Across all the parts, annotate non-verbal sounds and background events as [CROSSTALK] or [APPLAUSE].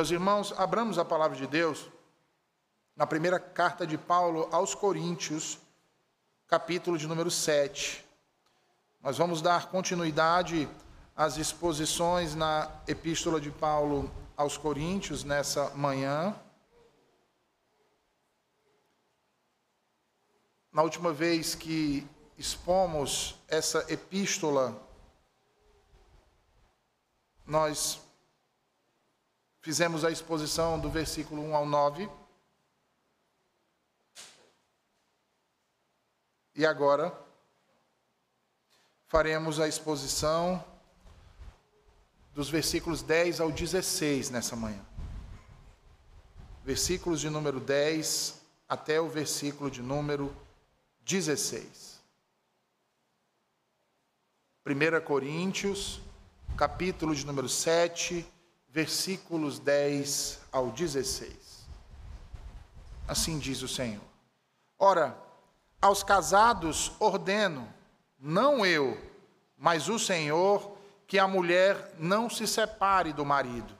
Meus irmãos, abramos a palavra de Deus na primeira carta de Paulo aos Coríntios, capítulo de número 7. Nós vamos dar continuidade às exposições na epístola de Paulo aos Coríntios nessa manhã. Na última vez que expomos essa epístola, nós fizemos a exposição do versículo 1 ao 9. E agora faremos a exposição dos versículos 10 ao 16 nessa manhã. Versículos de número 10 até o versículo de número 16. 1 Coríntios, capítulo de número 7, versículos 10 ao 16. Assim diz o Senhor. Ora, aos casados ordeno, não eu, mas o Senhor, que a mulher não se separe do marido.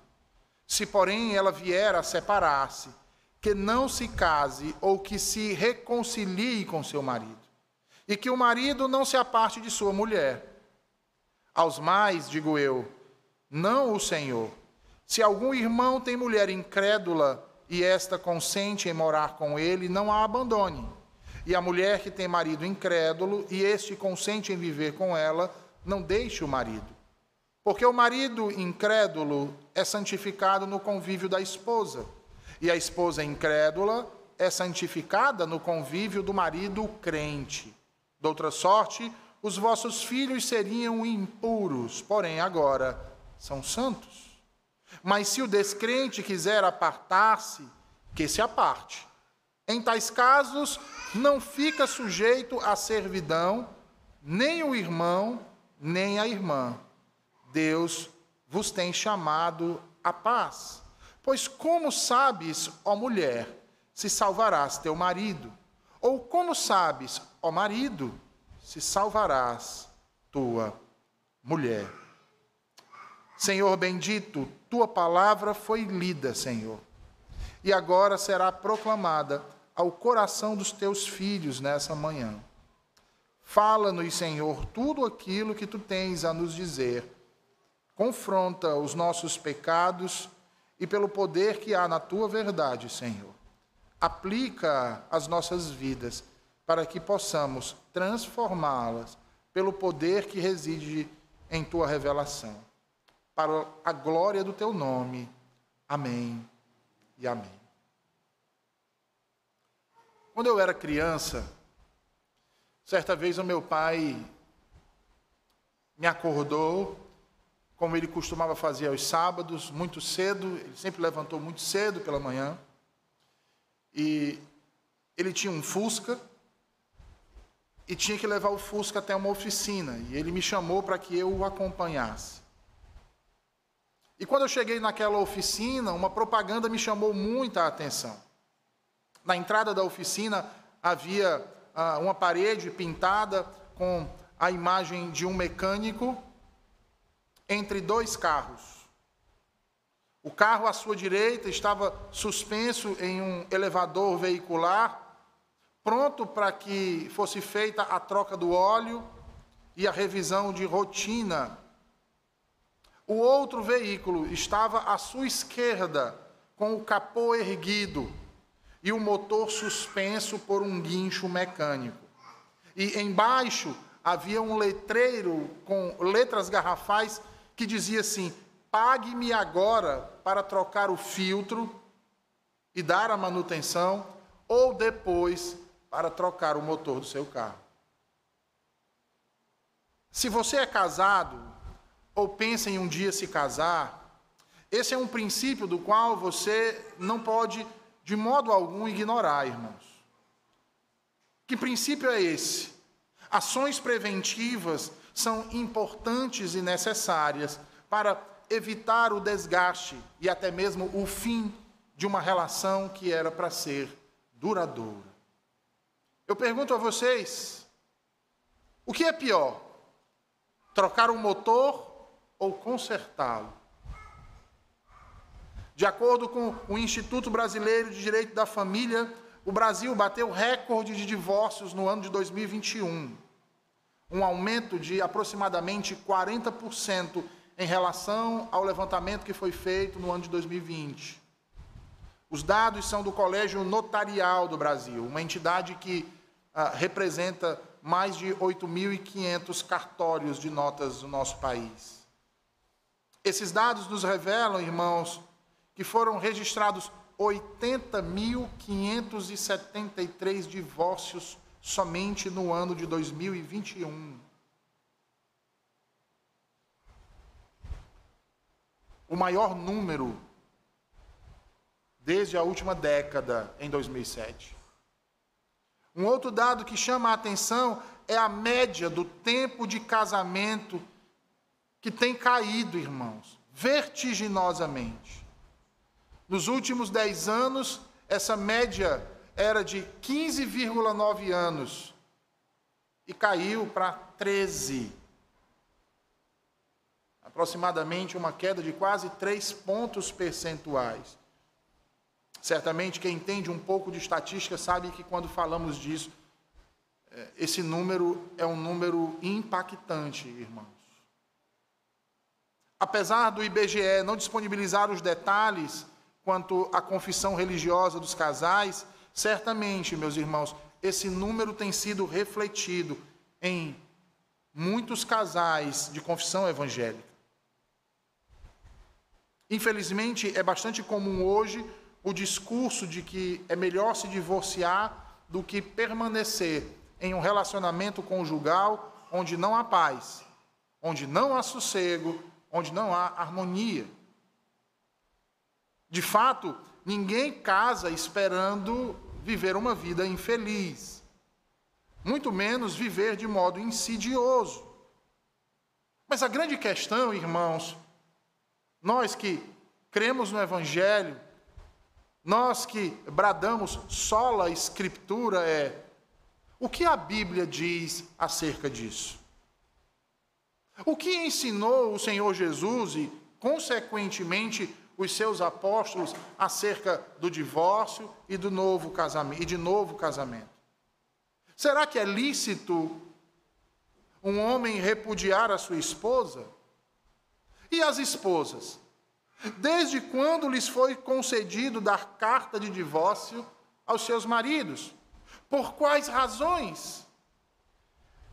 Se, porém, ela vier a separar-se, que não se case ou que se reconcilie com seu marido, e que o marido não se aparte de sua mulher. Aos mais, digo eu, não o Senhor. Se algum irmão tem mulher incrédula e esta consente em morar com ele, não a abandone. E a mulher que tem marido incrédulo e este consente em viver com ela, não deixe o marido. Porque o marido incrédulo é santificado no convívio da esposa e a esposa incrédula é santificada no convívio do marido crente. De outra sorte, os vossos filhos seriam impuros, porém agora são santos. Mas se o descrente quiser apartar-se, que se aparte. Em tais casos, não fica sujeito à servidão nem o irmão, nem a irmã. Deus vos tem chamado à paz. Pois como sabes, ó mulher, se salvarás teu marido? Ou como sabes, ó marido, se salvarás tua mulher? Senhor bendito, tua palavra foi lida, Senhor, e agora será proclamada ao coração dos teus filhos nessa manhã. Fala-nos, Senhor, tudo aquilo que tu tens a nos dizer. Confronta os nossos pecados e pelo poder que há na tua verdade, Senhor. Aplica as nossas vidas para que possamos transformá-las pelo poder que reside em tua revelação. Para a glória do teu nome. Amém e amém. Quando eu era criança, certa vez o meu pai me acordou como ele costumava fazer aos sábados, muito cedo, ele sempre levantou muito cedo pela manhã. E ele tinha um Fusca e tinha que levar o Fusca até uma oficina, e ele me chamou para que eu o acompanhasse. E quando eu cheguei naquela oficina, uma propaganda me chamou muita atenção. Na entrada da oficina havia ah, uma parede pintada com a imagem de um mecânico entre dois carros. O carro à sua direita estava suspenso em um elevador veicular, pronto para que fosse feita a troca do óleo e a revisão de rotina. O outro veículo estava à sua esquerda, com o capô erguido e o motor suspenso por um guincho mecânico. E embaixo havia um letreiro com letras garrafais que dizia assim: pague-me agora para trocar o filtro e dar a manutenção, ou depois para trocar o motor do seu carro. Se você é casado ou pensa em um dia se casar, esse é um princípio do qual você não pode, de modo algum, ignorar, irmãos. Que princípio é esse? Ações preventivas são importantes e necessárias para evitar o desgaste e até mesmo o fim de uma relação que era para ser duradoura. Eu pergunto a vocês: o que é pior? Trocar um motor ou consertá-lo? De acordo com o Instituto Brasileiro de Direito da Família, o Brasil bateu recorde de divórcios no ano de 2021, um aumento de aproximadamente 40% em relação ao levantamento que foi feito no ano de 2020. Os dados são do Colégio Notarial do Brasil, uma entidade que ah, representa mais de 8.500 cartórios de notas do nosso país. Esses dados nos revelam, irmãos, que foram registrados 80.573 divórcios somente no ano de 2021. O maior número desde a última década, em 2007. Um outro dado que chama a atenção é a média do tempo de casamento que tem caído, irmãos, vertiginosamente. Nos últimos 10 anos, essa média era de 15,9 anos e caiu para 13. Aproximadamente uma queda de quase 3 pontos percentuais. Certamente quem entende um pouco de estatística sabe que quando falamos disso, é, esse número é um número impactante, irmãos. Apesar do IBGE não disponibilizar os detalhes quanto à confissão religiosa dos casais, certamente, meus irmãos, esse número tem sido refletido em muitos casais de confissão evangélica. Infelizmente, é bastante comum hoje o discurso de que é melhor se divorciar do que permanecer em um relacionamento conjugal onde não há paz, onde não há sossego, onde não há harmonia. De fato, ninguém casa esperando viver uma vida infeliz, muito menos viver de modo insidioso. Mas a grande questão, irmãos, nós que cremos no Evangelho, nós que bradamos sola Escritura, é o que a Bíblia diz acerca disso? O que ensinou o Senhor Jesus e, consequentemente, os seus apóstolos acerca do divórcio e do novo casamento e de novo casamento. Será que é lícito um homem repudiar a sua esposa? E as esposas? Desde quando lhes foi concedido dar carta de divórcio aos seus maridos? Por quais razões?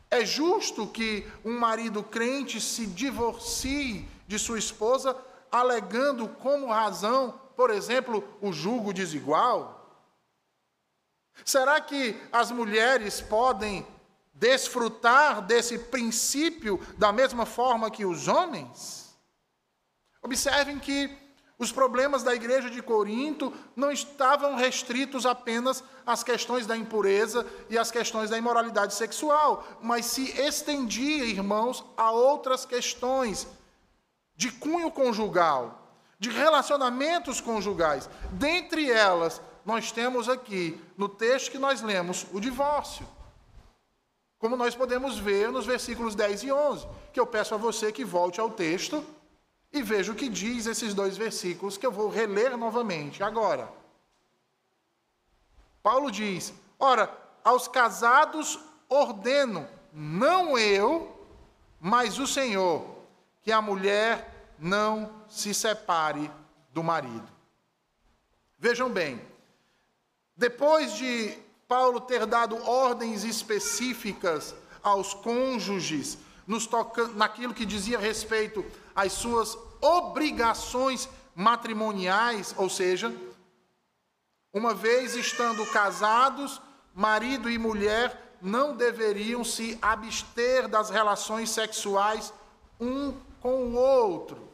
É justo que um marido crente se divorcie de sua esposa alegando como razão, por exemplo, o julgo desigual? Será que as mulheres podem desfrutar desse princípio da mesma forma que os homens? Observem que os problemas da igreja de Corinto não estavam restritos apenas às questões da impureza e às questões da imoralidade sexual, mas se estendia, irmãos, a outras questões de cunho conjugal, de relacionamentos conjugais. Dentre elas, nós temos aqui, no texto que nós lemos, o divórcio. Como nós podemos ver nos versículos 10 e 11, que eu peço a você que volte ao texto e veja o que diz esses dois versículos que eu vou reler novamente agora. Paulo diz: Ora, aos casados ordeno, não eu, mas o Senhor que a mulher não se separe do marido. Vejam bem, depois de Paulo ter dado ordens específicas aos cônjuges, nos toca, naquilo que dizia respeito às suas obrigações matrimoniais, ou seja, uma vez estando casados, marido e mulher não deveriam se abster das relações sexuais um com o outro.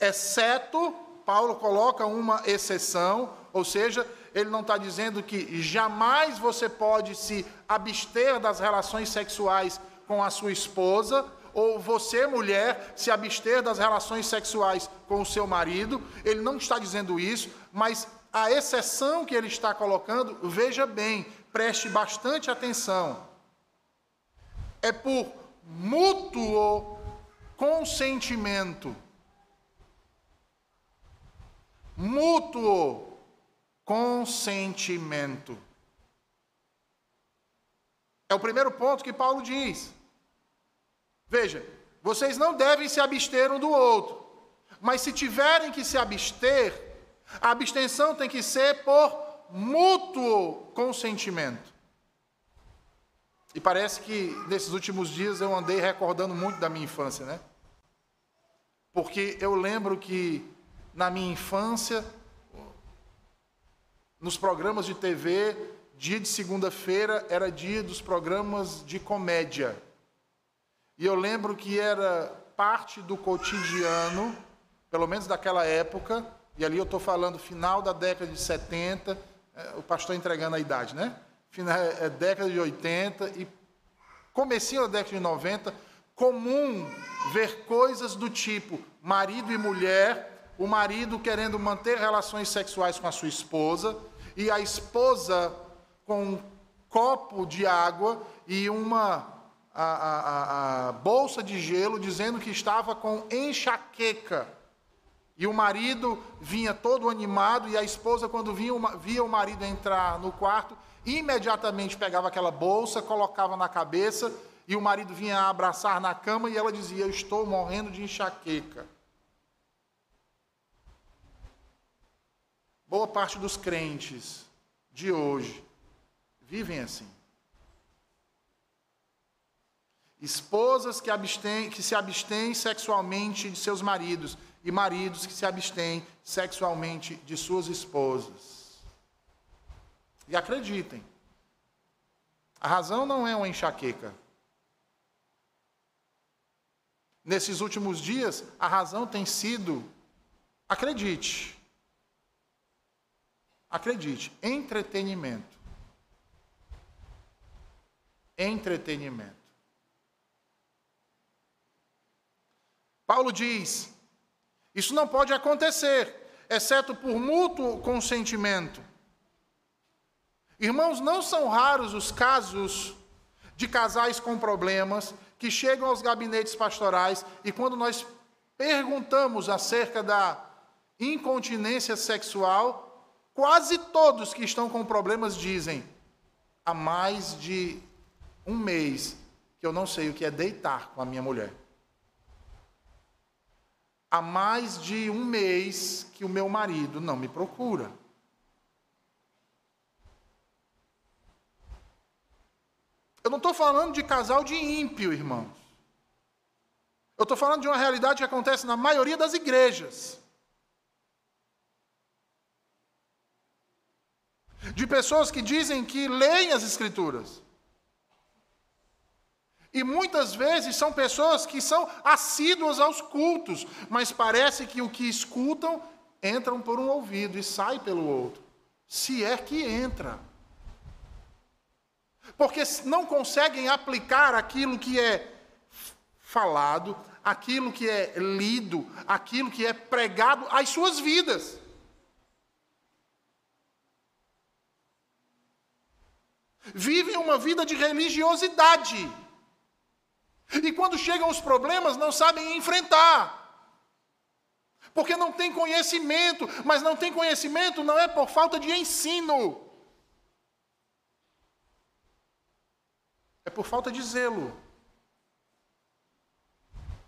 Exceto, Paulo coloca uma exceção, ou seja, ele não está dizendo que jamais você pode se abster das relações sexuais com a sua esposa, ou você, mulher, se abster das relações sexuais com o seu marido. Ele não está dizendo isso, mas a exceção que ele está colocando, veja bem, preste bastante atenção. É por mútuo consentimento. mútuo consentimento. É o primeiro ponto que Paulo diz. Veja, vocês não devem se abster um do outro, mas se tiverem que se abster, a abstenção tem que ser por mútuo consentimento. E parece que nesses últimos dias eu andei recordando muito da minha infância, né? Porque eu lembro que na minha infância, nos programas de TV, dia de segunda-feira era dia dos programas de comédia. E eu lembro que era parte do cotidiano, pelo menos daquela época, e ali eu estou falando final da década de 70, é, o pastor entregando a idade, né? Final, é, década de 80 e comecinho da década de 90, comum ver coisas do tipo marido e mulher, o marido querendo manter relações sexuais com a sua esposa e a esposa com um copo de água e uma a, a, a, bolsa de gelo dizendo que estava com enxaqueca. E o marido vinha todo animado e a esposa, quando via, via o marido entrar no quarto, imediatamente pegava aquela bolsa, colocava na cabeça e o marido vinha abraçar na cama e ela dizia: Eu estou morrendo de enxaqueca. Boa parte dos crentes de hoje vivem assim. Esposas que, abstêm, que se abstêm sexualmente de seus maridos e maridos que se abstêm sexualmente de suas esposas. E acreditem, a razão não é uma enxaqueca. Nesses últimos dias, a razão tem sido, acredite, acredite, entretenimento. Entretenimento. Paulo diz: isso não pode acontecer, exceto por mútuo consentimento. Irmãos, não são raros os casos de casais com problemas que chegam aos gabinetes pastorais e quando nós perguntamos acerca da incontinência sexual, quase todos que estão com problemas dizem: há mais de um mês que eu não sei o que é deitar com a minha mulher. Há mais de um mês que o meu marido não me procura. Eu não estou falando de casal de ímpio, irmãos. Eu estou falando de uma realidade que acontece na maioria das igrejas. De pessoas que dizem que leem as Escrituras. E muitas vezes são pessoas que são assíduas aos cultos, mas parece que o que escutam entram por um ouvido e sai pelo outro. Se é que entra porque não conseguem aplicar aquilo que é falado, aquilo que é lido, aquilo que é pregado às suas vidas. Vivem uma vida de religiosidade. E quando chegam os problemas, não sabem enfrentar. Porque não tem conhecimento, mas não tem conhecimento não é por falta de ensino. É por falta de zelo.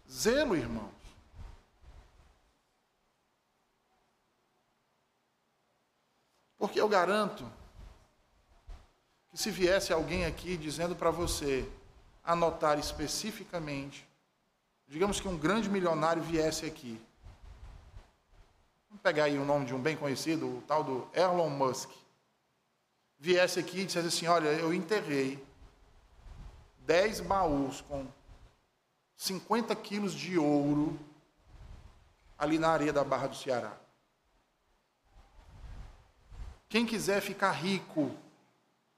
Zelo, irmãos. Porque eu garanto que se viesse alguém aqui dizendo para você anotar especificamente, digamos que um grande milionário viesse aqui. Vamos pegar aí o nome de um bem conhecido, o tal do Elon Musk. Viesse aqui e dissesse assim: Olha, eu enterrei dez baús com 50 quilos de ouro ali na areia da Barra do Ceará. Quem quiser ficar rico,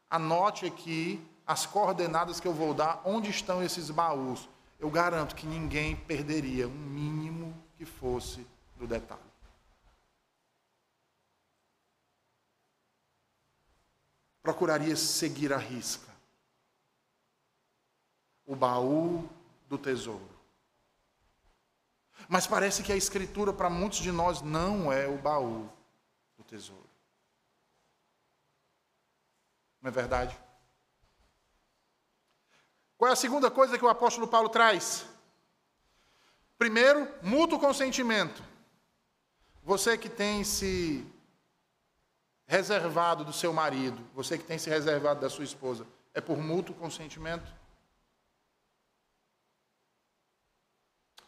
anote aqui as coordenadas que eu vou dar, onde estão esses baús. Eu garanto que ninguém perderia um mínimo que fosse do detalhe. Procuraria seguir a risca o baú do tesouro. Mas parece que a Escritura, para muitos de nós, não é o baú do tesouro. Não é verdade? Qual é a segunda coisa que o apóstolo Paulo traz? Primeiro, mútuo consentimento. Você que tem se reservado do seu marido, você que tem se reservado da sua esposa, é por mútuo consentimento?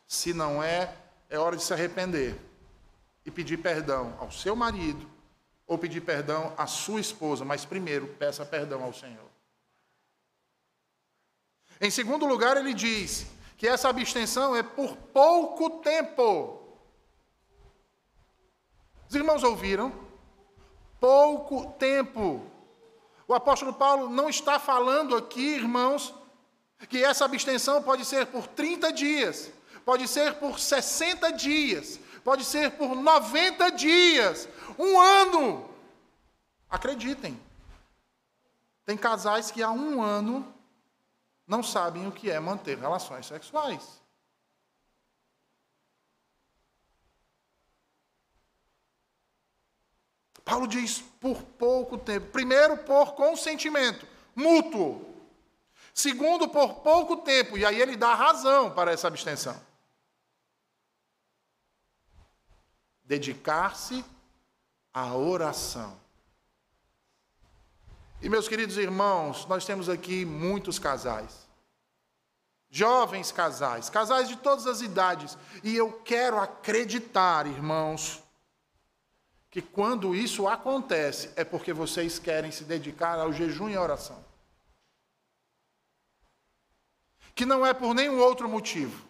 Se não é, é hora de se arrepender e pedir perdão ao seu marido ou pedir perdão à sua esposa, mas primeiro peça perdão ao Senhor. Em segundo lugar, ele diz que essa abstenção é por pouco tempo. Os irmãos ouviram? Pouco tempo. O apóstolo Paulo não está falando aqui, irmãos, que essa abstenção pode ser por 30 dias, pode ser por 60 dias, pode ser por 90 dias, um ano. Acreditem, tem casais que há um ano não sabem o que é manter relações sexuais. Paulo diz por pouco tempo. Primeiro, por consentimento mútuo. Segundo, por pouco tempo. E aí ele dá razão para essa abstenção. Dedicar-se à oração. E meus queridos irmãos, nós temos aqui muitos casais. Jovens casais, casais de todas as idades. E eu quero acreditar, irmãos, que quando isso acontece é porque vocês querem se dedicar ao jejum e à oração. Que não é por nenhum outro motivo.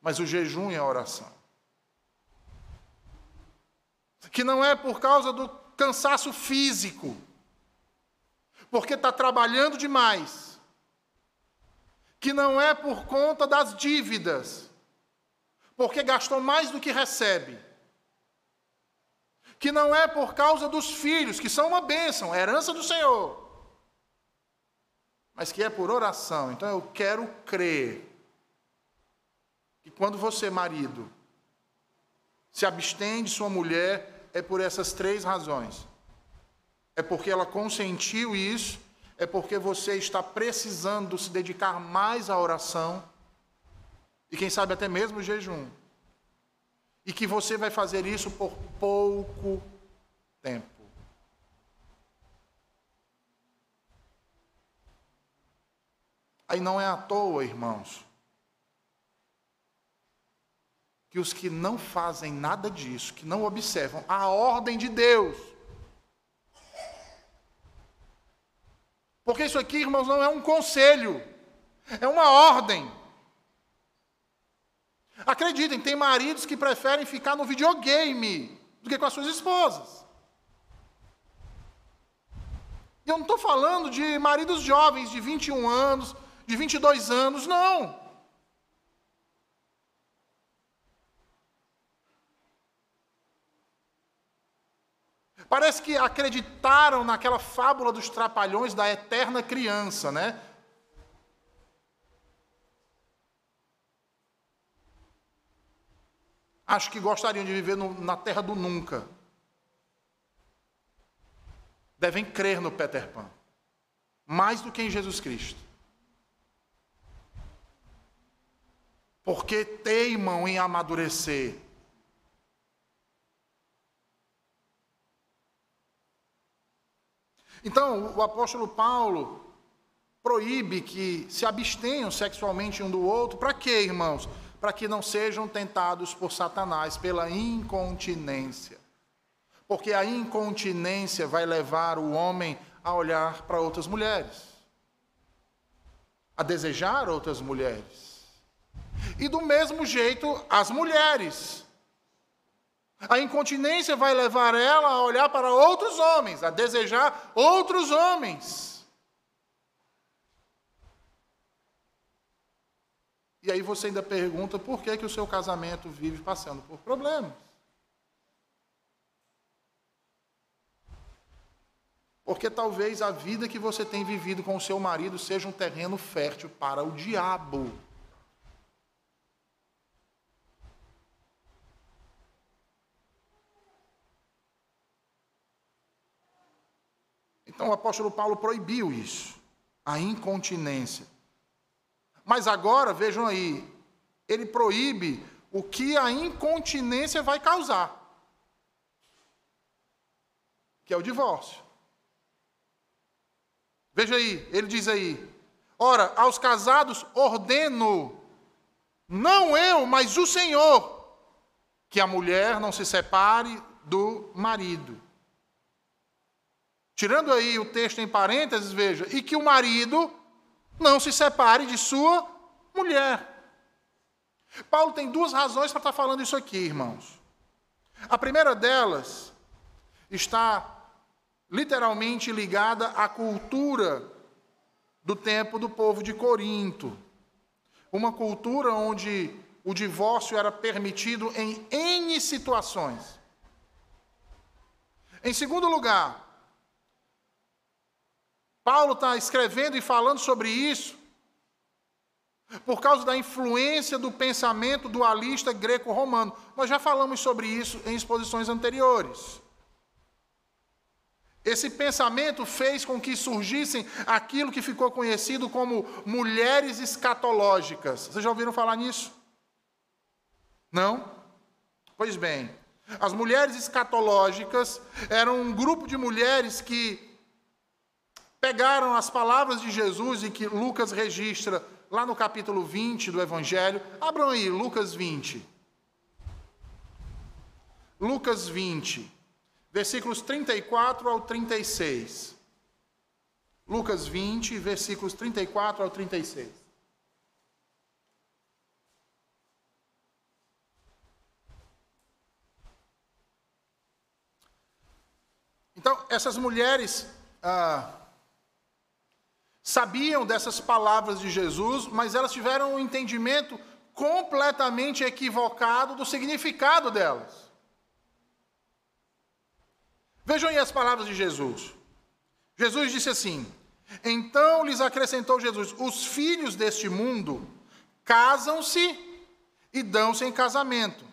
Mas o jejum e a oração. Que não é por causa do cansaço físico, porque está trabalhando demais, que não é por conta das dívidas, porque gastou mais do que recebe, que não é por causa dos filhos, que são uma bênção, é herança do Senhor, mas que é por oração. Então eu quero crer que quando você, marido, se abstém de sua mulher é por essas três razões. É porque ela consentiu isso, é porque você está precisando se dedicar mais à oração, e quem sabe até mesmo jejum. E que você vai fazer isso por pouco tempo. Aí não é à toa, irmãos, que os que não fazem nada disso, que não observam a ordem de Deus. Porque isso aqui, irmãos, não é um conselho, é uma ordem. Acreditem, tem maridos que preferem ficar no videogame do que com as suas esposas. E eu não estou falando de maridos jovens de 21 anos, de 22 anos, não. Parece que acreditaram naquela fábula dos trapalhões da eterna criança, né? Acho que gostariam de viver no, na terra do nunca. Devem crer no Peter Pan, mais do que em Jesus Cristo. Porque teimam em amadurecer Então, o apóstolo Paulo proíbe que se abstenham sexualmente um do outro. Para quê, irmãos? Para que não sejam tentados por Satanás pela incontinência. Porque a incontinência vai levar o homem a olhar para outras mulheres, a desejar outras mulheres. E do mesmo jeito, as mulheres a incontinência vai levar ela a olhar para outros homens, a desejar outros homens. E aí você ainda pergunta por que, que o seu casamento vive passando por problemas. Porque talvez a vida que você tem vivido com o seu marido seja um terreno fértil para o diabo. Então o apóstolo Paulo proibiu isso, a incontinência. Mas agora, vejam aí, ele proíbe o que a incontinência vai causar, que é o divórcio. Veja aí, ele diz aí: Ora, aos casados ordeno, não eu, mas o Senhor, que a mulher não se separe do marido. Tirando aí o texto em parênteses, veja, e que o marido não se separe de sua mulher. Paulo tem duas razões para estar falando isso aqui, irmãos. A primeira delas está literalmente ligada à cultura do tempo do povo de Corinto. Uma cultura onde o divórcio era permitido em N situações. Em segundo lugar, Paulo está escrevendo e falando sobre isso por causa da influência do pensamento dualista greco-romano. Nós já falamos sobre isso em exposições anteriores. Esse pensamento fez com que surgissem aquilo que ficou conhecido como mulheres escatológicas. Vocês já ouviram falar nisso? Não? Pois bem, as mulheres escatológicas eram um grupo de mulheres que pegaram as palavras de Jesus e que Lucas registra lá no capítulo 20 do Evangelho. Abram aí, Lucas 20. Lucas 20, versículos 34 ao 36. Lucas 20, versículos 34 ao 36. Então, essas mulheres. Ah, sabiam dessas palavras de Jesus, mas elas tiveram um entendimento completamente equivocado do significado delas. Vejam aí as palavras de Jesus. Jesus disse assim: Então lhes acrescentou Jesus: Os filhos deste mundo casam-se e dão-se em casamento,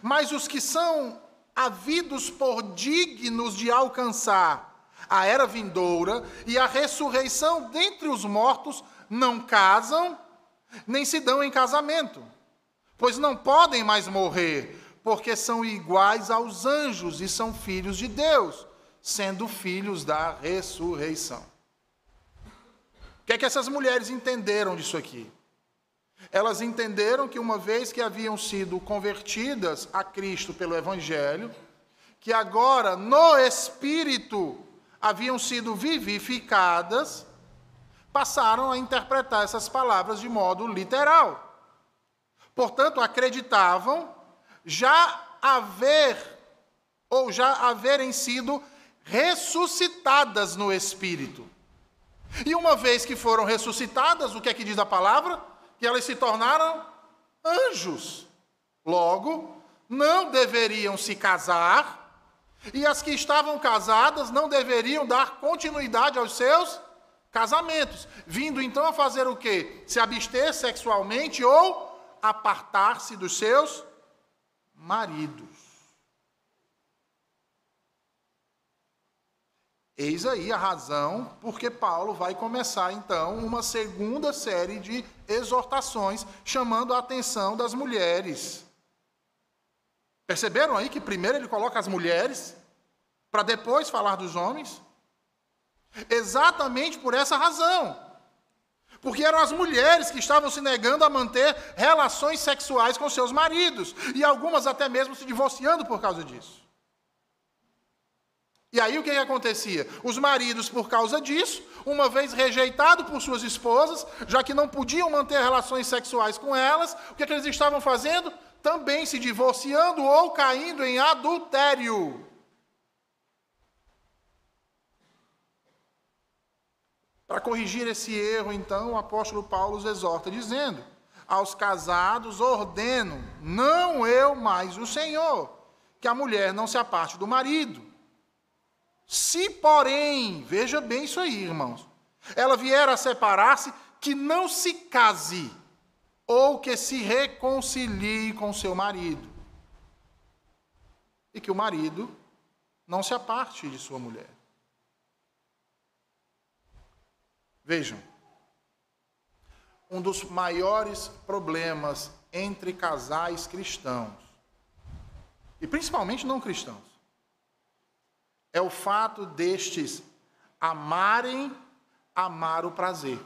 mas os que são havidos por dignos de alcançar a era vindoura e a ressurreição dentre os mortos não casam, nem se dão em casamento, pois não podem mais morrer, porque são iguais aos anjos e são filhos de Deus, sendo filhos da ressurreição. O que é que essas mulheres entenderam disso aqui? Elas entenderam que uma vez que haviam sido convertidas a Cristo pelo Evangelho, que agora no Espírito haviam sido vivificadas, passaram a interpretar essas palavras de modo literal. Portanto, acreditavam já haver, ou já haverem sido ressuscitadas no Espírito. E uma vez que foram ressuscitadas, o que é que diz a palavra? Que elas se tornaram anjos. Logo, não deveriam se casar e as que estavam casadas não deveriam dar continuidade aos seus casamentos, vindo então a fazer o quê? Se abster sexualmente ou apartar-se dos seus maridos. Eis aí a razão porque Paulo vai começar então uma segunda série de exortações chamando a atenção das mulheres. Perceberam aí que primeiro ele coloca as mulheres, para depois falar dos homens? Exatamente por essa razão. Porque eram as mulheres que estavam se negando a manter relações sexuais com seus maridos, e algumas até mesmo se divorciando por causa disso. E aí o que, que acontecia? Os maridos, por causa disso, uma vez rejeitados por suas esposas, já que não podiam manter relações sexuais com elas, o que, que eles estavam fazendo? Também se divorciando ou caindo em adultério. Para corrigir esse erro, então, o apóstolo Paulo os exorta, dizendo: Aos casados ordeno, não eu, mas o Senhor, que a mulher não se aparte do marido. Se, porém, veja bem isso aí, irmãos, ela vier a separar-se, que não se case ou que se reconcilie com seu marido. E que o marido não se aparte de sua mulher. Vejam, um dos maiores problemas entre casais cristãos, e principalmente não cristãos, é o fato destes amarem amar o prazer.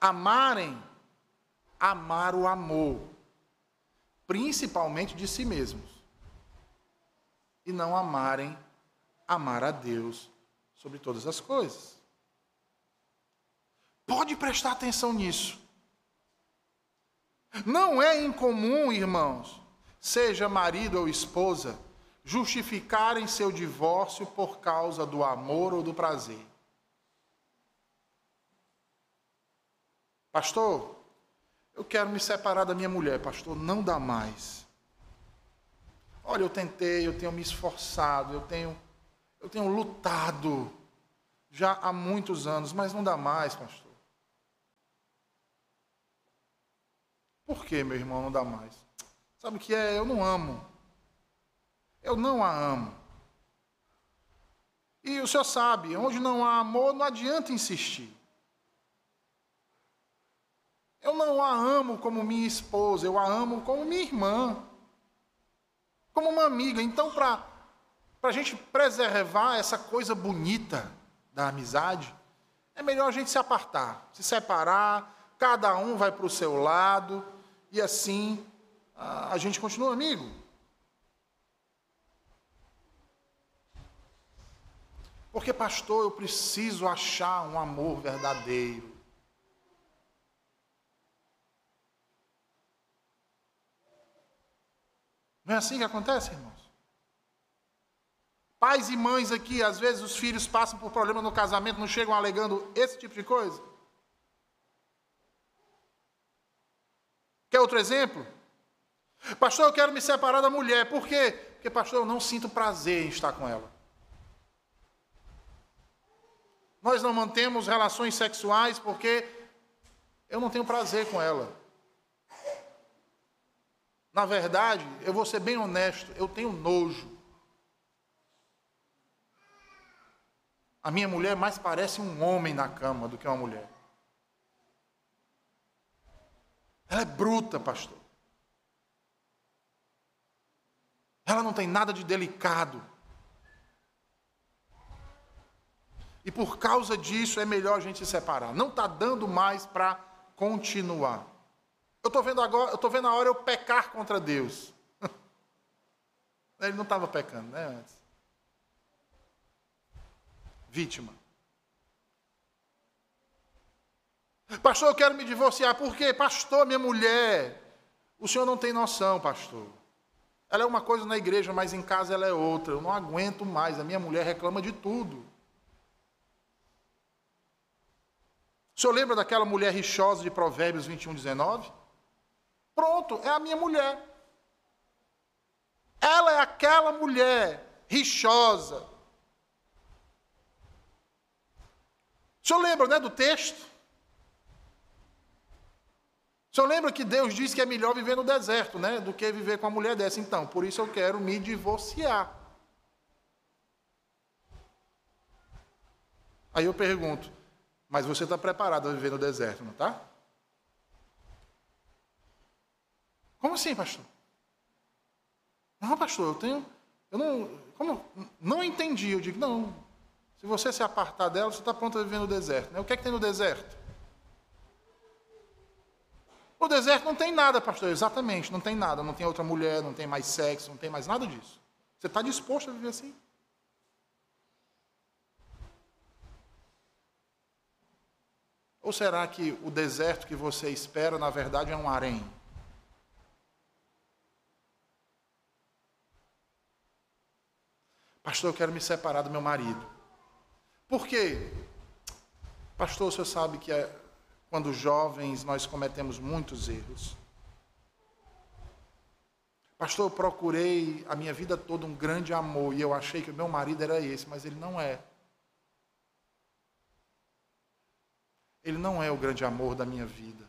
Amarem amar o amor, principalmente de si mesmos, e não amarem amar a Deus sobre todas as coisas. Pode prestar atenção nisso. Não é incomum, irmãos, seja marido ou esposa, justificarem seu divórcio por causa do amor ou do prazer. Pastor, eu quero me separar da minha mulher, pastor, não dá mais. Olha, eu tentei, eu tenho me esforçado, eu tenho eu tenho lutado já há muitos anos, mas não dá mais, pastor. Por que, meu irmão, não dá mais? Sabe o que é? Eu não amo. Eu não a amo. E o senhor sabe, onde não há amor, não adianta insistir. Eu não a amo como minha esposa, eu a amo como minha irmã, como uma amiga. Então, para a gente preservar essa coisa bonita da amizade, é melhor a gente se apartar, se separar, cada um vai para o seu lado, e assim a gente continua amigo. Porque, pastor, eu preciso achar um amor verdadeiro. Não é assim que acontece, irmãos? Pais e mães aqui, às vezes os filhos passam por problema no casamento, não chegam alegando esse tipo de coisa? Quer outro exemplo? Pastor, eu quero me separar da mulher. Por quê? Porque, pastor, eu não sinto prazer em estar com ela. Nós não mantemos relações sexuais porque eu não tenho prazer com ela. Na verdade, eu vou ser bem honesto, eu tenho nojo. A minha mulher mais parece um homem na cama do que uma mulher. Ela é bruta, pastor. Ela não tem nada de delicado. E por causa disso é melhor a gente se separar. Não está dando mais para continuar. Eu estou vendo agora, eu estou vendo a hora eu pecar contra Deus. [LAUGHS] Ele não estava pecando, né? Antes. Vítima. Pastor, eu quero me divorciar. Por quê? Pastor, minha mulher. O senhor não tem noção, pastor. Ela é uma coisa na igreja, mas em casa ela é outra. Eu não aguento mais. A minha mulher reclama de tudo. O senhor lembra daquela mulher rixosa de Provérbios 21, 19? Pronto, é a minha mulher. Ela é aquela mulher rixosa. O senhor lembra né, do texto? O senhor lembra que Deus disse que é melhor viver no deserto, né? Do que viver com uma mulher dessa. Então, por isso eu quero me divorciar. Aí eu pergunto, mas você está preparado a viver no deserto, não está? Como assim, pastor? Não, pastor, eu tenho. Eu não. Como? Não entendi. Eu digo, não. Se você se apartar dela, você está pronto a viver no deserto. Né? O que é que tem no deserto? No deserto não tem nada, pastor. Exatamente, não tem nada. Não tem outra mulher, não tem mais sexo, não tem mais nada disso. Você está disposto a viver assim? Ou será que o deserto que você espera, na verdade, é um harém? Pastor, eu quero me separar do meu marido. Por quê? Pastor, o senhor sabe que é, quando jovens nós cometemos muitos erros. Pastor, eu procurei a minha vida toda um grande amor e eu achei que o meu marido era esse, mas ele não é. Ele não é o grande amor da minha vida.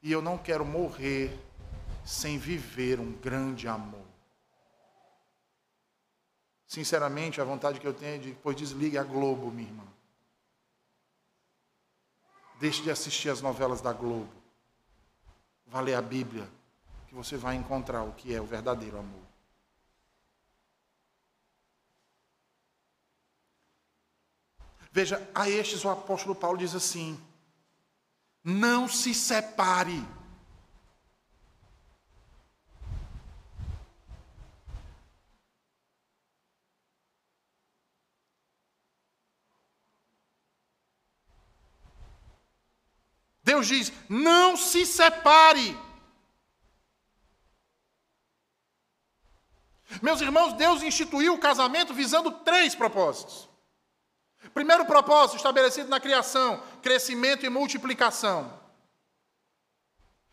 E eu não quero morrer sem viver um grande amor. Sinceramente, a vontade que eu tenho é de depois desligue a Globo, minha irmã. Deixe de assistir as novelas da Globo. Vá ler a Bíblia, que você vai encontrar o que é o verdadeiro amor. Veja, a estes o apóstolo Paulo diz assim: não se separe. Deus diz: não se separe. Meus irmãos, Deus instituiu o casamento visando três propósitos. Primeiro propósito estabelecido na criação: crescimento e multiplicação.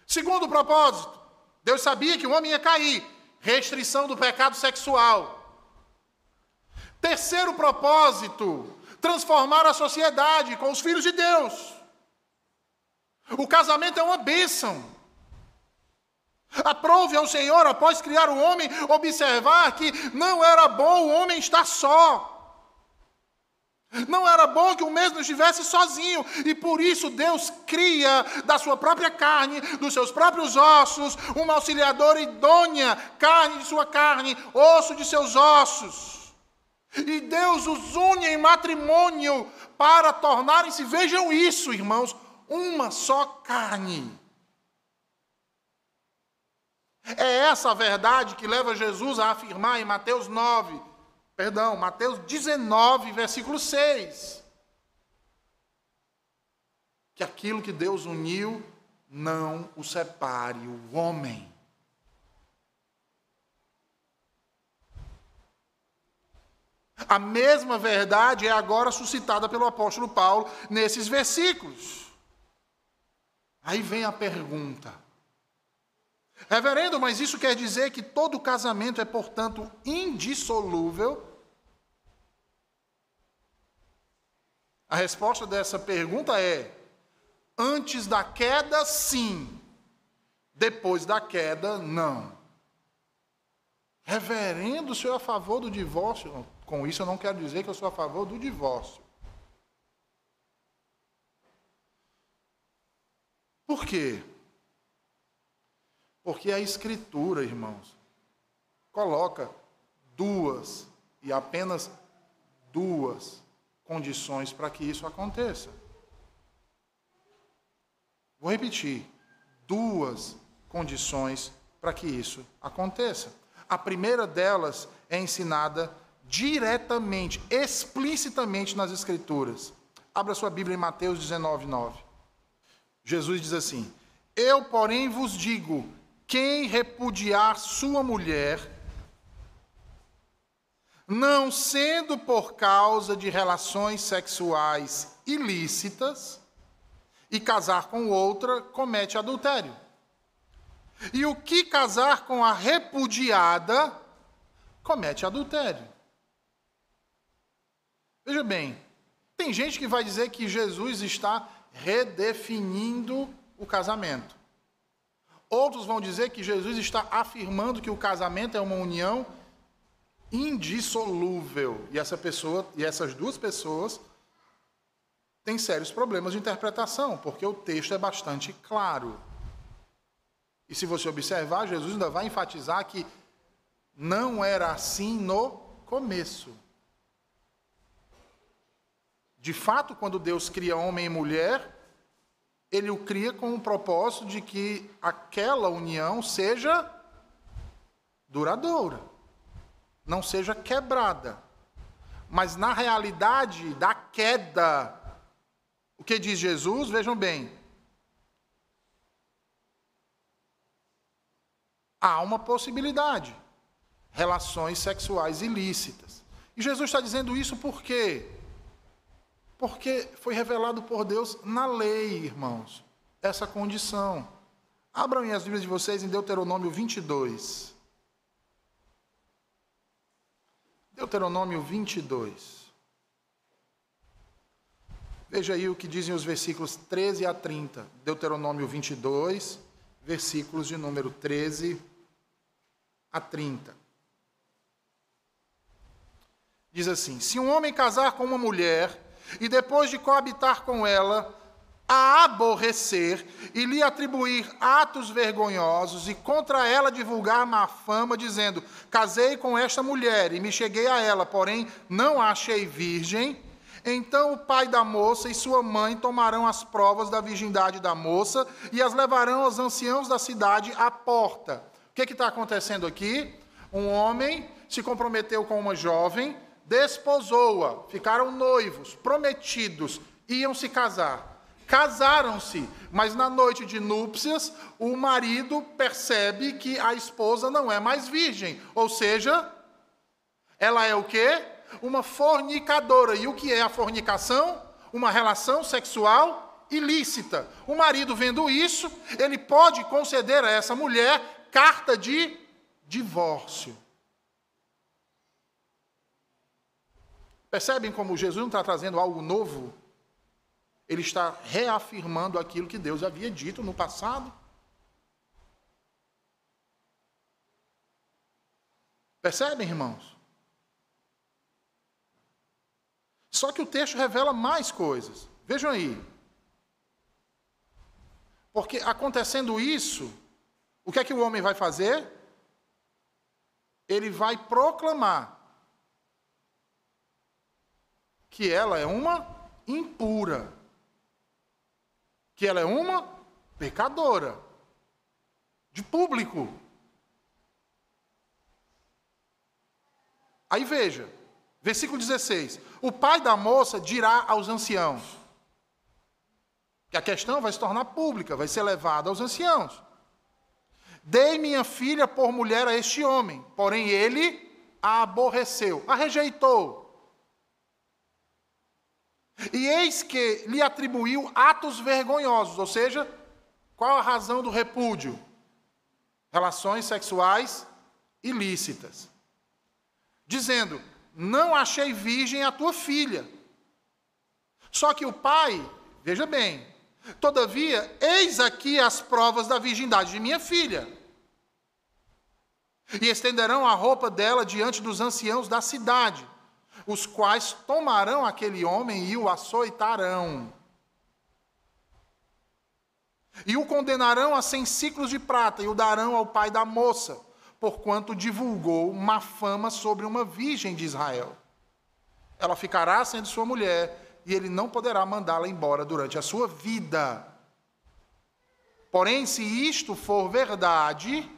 Segundo propósito, Deus sabia que o homem ia cair restrição do pecado sexual. Terceiro propósito, transformar a sociedade com os filhos de Deus. O casamento é uma bênção. Aprove ao Senhor, após criar o homem, observar que não era bom o homem estar só. Não era bom que o mesmo estivesse sozinho, e por isso Deus cria da sua própria carne, dos seus próprios ossos, uma auxiliadora idônea, carne de sua carne, osso de seus ossos. E Deus os une em matrimônio para tornarem-se, vejam isso, irmãos, uma só carne. É essa a verdade que leva Jesus a afirmar em Mateus 9, perdão, Mateus 19, versículo 6. Que aquilo que Deus uniu, não o separe o homem. A mesma verdade é agora suscitada pelo apóstolo Paulo nesses versículos. Aí vem a pergunta. Reverendo, mas isso quer dizer que todo casamento é, portanto, indissolúvel? A resposta dessa pergunta é: antes da queda, sim. Depois da queda, não. Reverendo, o senhor é a favor do divórcio? Com isso, eu não quero dizer que eu sou a favor do divórcio. Por quê? Porque a Escritura, irmãos, coloca duas e apenas duas condições para que isso aconteça. Vou repetir: duas condições para que isso aconteça. A primeira delas é ensinada diretamente, explicitamente nas Escrituras. Abra sua Bíblia em Mateus 19, 9. Jesus diz assim: Eu, porém, vos digo: quem repudiar sua mulher, não sendo por causa de relações sexuais ilícitas, e casar com outra, comete adultério. E o que casar com a repudiada, comete adultério. Veja bem, tem gente que vai dizer que Jesus está redefinindo o casamento. Outros vão dizer que Jesus está afirmando que o casamento é uma união indissolúvel. E essa pessoa, e essas duas pessoas têm sérios problemas de interpretação, porque o texto é bastante claro. E se você observar, Jesus ainda vai enfatizar que não era assim no começo. De fato, quando Deus cria homem e mulher, ele o cria com o propósito de que aquela união seja duradoura, não seja quebrada. Mas na realidade da queda, o que diz Jesus, vejam bem, há uma possibilidade: relações sexuais ilícitas. E Jesus está dizendo isso por quê? Porque foi revelado por Deus na lei, irmãos, essa condição. Abram as Bíblias de vocês em Deuteronômio 22. Deuteronômio 22. Veja aí o que dizem os versículos 13 a 30. Deuteronômio 22, versículos de número 13 a 30. Diz assim: Se um homem casar com uma mulher e depois de coabitar com ela, a aborrecer e lhe atribuir atos vergonhosos e contra ela divulgar má fama, dizendo: Casei com esta mulher e me cheguei a ela, porém não a achei virgem. Então o pai da moça e sua mãe tomarão as provas da virgindade da moça e as levarão aos anciãos da cidade à porta. O que está acontecendo aqui? Um homem se comprometeu com uma jovem, desposou-a, ficaram noivos, prometidos, iam se casar. Casaram-se, mas na noite de núpcias, o marido percebe que a esposa não é mais virgem, ou seja, ela é o quê? Uma fornicadora. E o que é a fornicação? Uma relação sexual ilícita. O marido vendo isso, ele pode conceder a essa mulher carta de divórcio. Percebem como Jesus não está trazendo algo novo? Ele está reafirmando aquilo que Deus havia dito no passado. Percebem, irmãos? Só que o texto revela mais coisas. Vejam aí. Porque acontecendo isso, o que é que o homem vai fazer? Ele vai proclamar que ela é uma impura que ela é uma pecadora. De público. Aí veja, versículo 16: O pai da moça dirá aos anciãos, que a questão vai se tornar pública, vai ser levada aos anciãos. Dei minha filha por mulher a este homem, porém ele a aborreceu, a rejeitou. E eis que lhe atribuiu atos vergonhosos, ou seja, qual a razão do repúdio? Relações sexuais ilícitas. Dizendo: Não achei virgem a tua filha. Só que o pai, veja bem, todavia, eis aqui as provas da virgindade de minha filha. E estenderão a roupa dela diante dos anciãos da cidade os quais tomarão aquele homem e o açoitarão. E o condenarão a cem ciclos de prata e o darão ao pai da moça, porquanto divulgou má fama sobre uma virgem de Israel. Ela ficará sendo sua mulher e ele não poderá mandá-la embora durante a sua vida. Porém, se isto for verdade,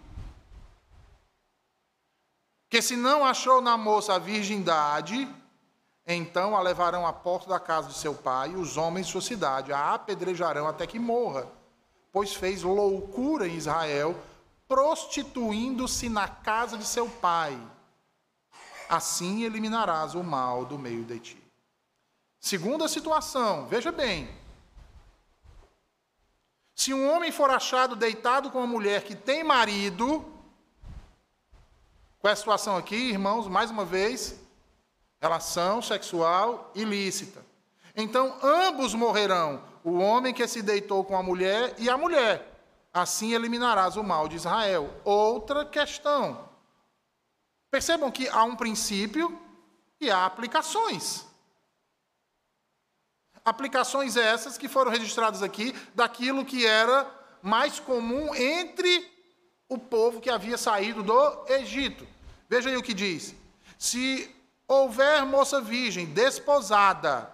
que se não achou na moça a virgindade, então a levarão à porta da casa de seu pai, e os homens de sua cidade a apedrejarão até que morra, pois fez loucura em Israel, prostituindo-se na casa de seu pai. Assim eliminarás o mal do meio de ti. Segunda situação, veja bem. Se um homem for achado deitado com uma mulher que tem marido, qual é a situação aqui, irmãos? Mais uma vez, relação sexual ilícita. Então, ambos morrerão, o homem que se deitou com a mulher e a mulher. Assim eliminarás o mal de Israel. Outra questão. Percebam que há um princípio e há aplicações. Aplicações essas que foram registradas aqui daquilo que era mais comum entre o povo que havia saído do Egito. Veja aí o que diz. Se houver moça virgem desposada,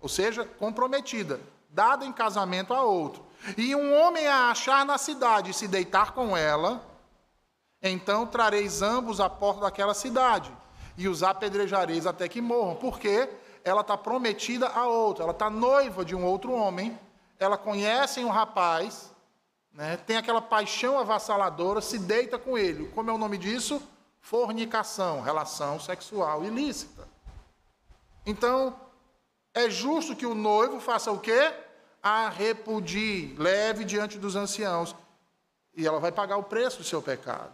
ou seja, comprometida, dada em casamento a outro, e um homem a achar na cidade e se deitar com ela, então trareis ambos à porta daquela cidade e os apedrejareis até que morram, porque ela está prometida a outro, ela está noiva de um outro homem, ela conhece um rapaz, né, tem aquela paixão avassaladora, se deita com ele. Como é o nome disso? fornicação, relação sexual ilícita. Então, é justo que o noivo faça o quê? A repudie, leve diante dos anciãos, e ela vai pagar o preço do seu pecado.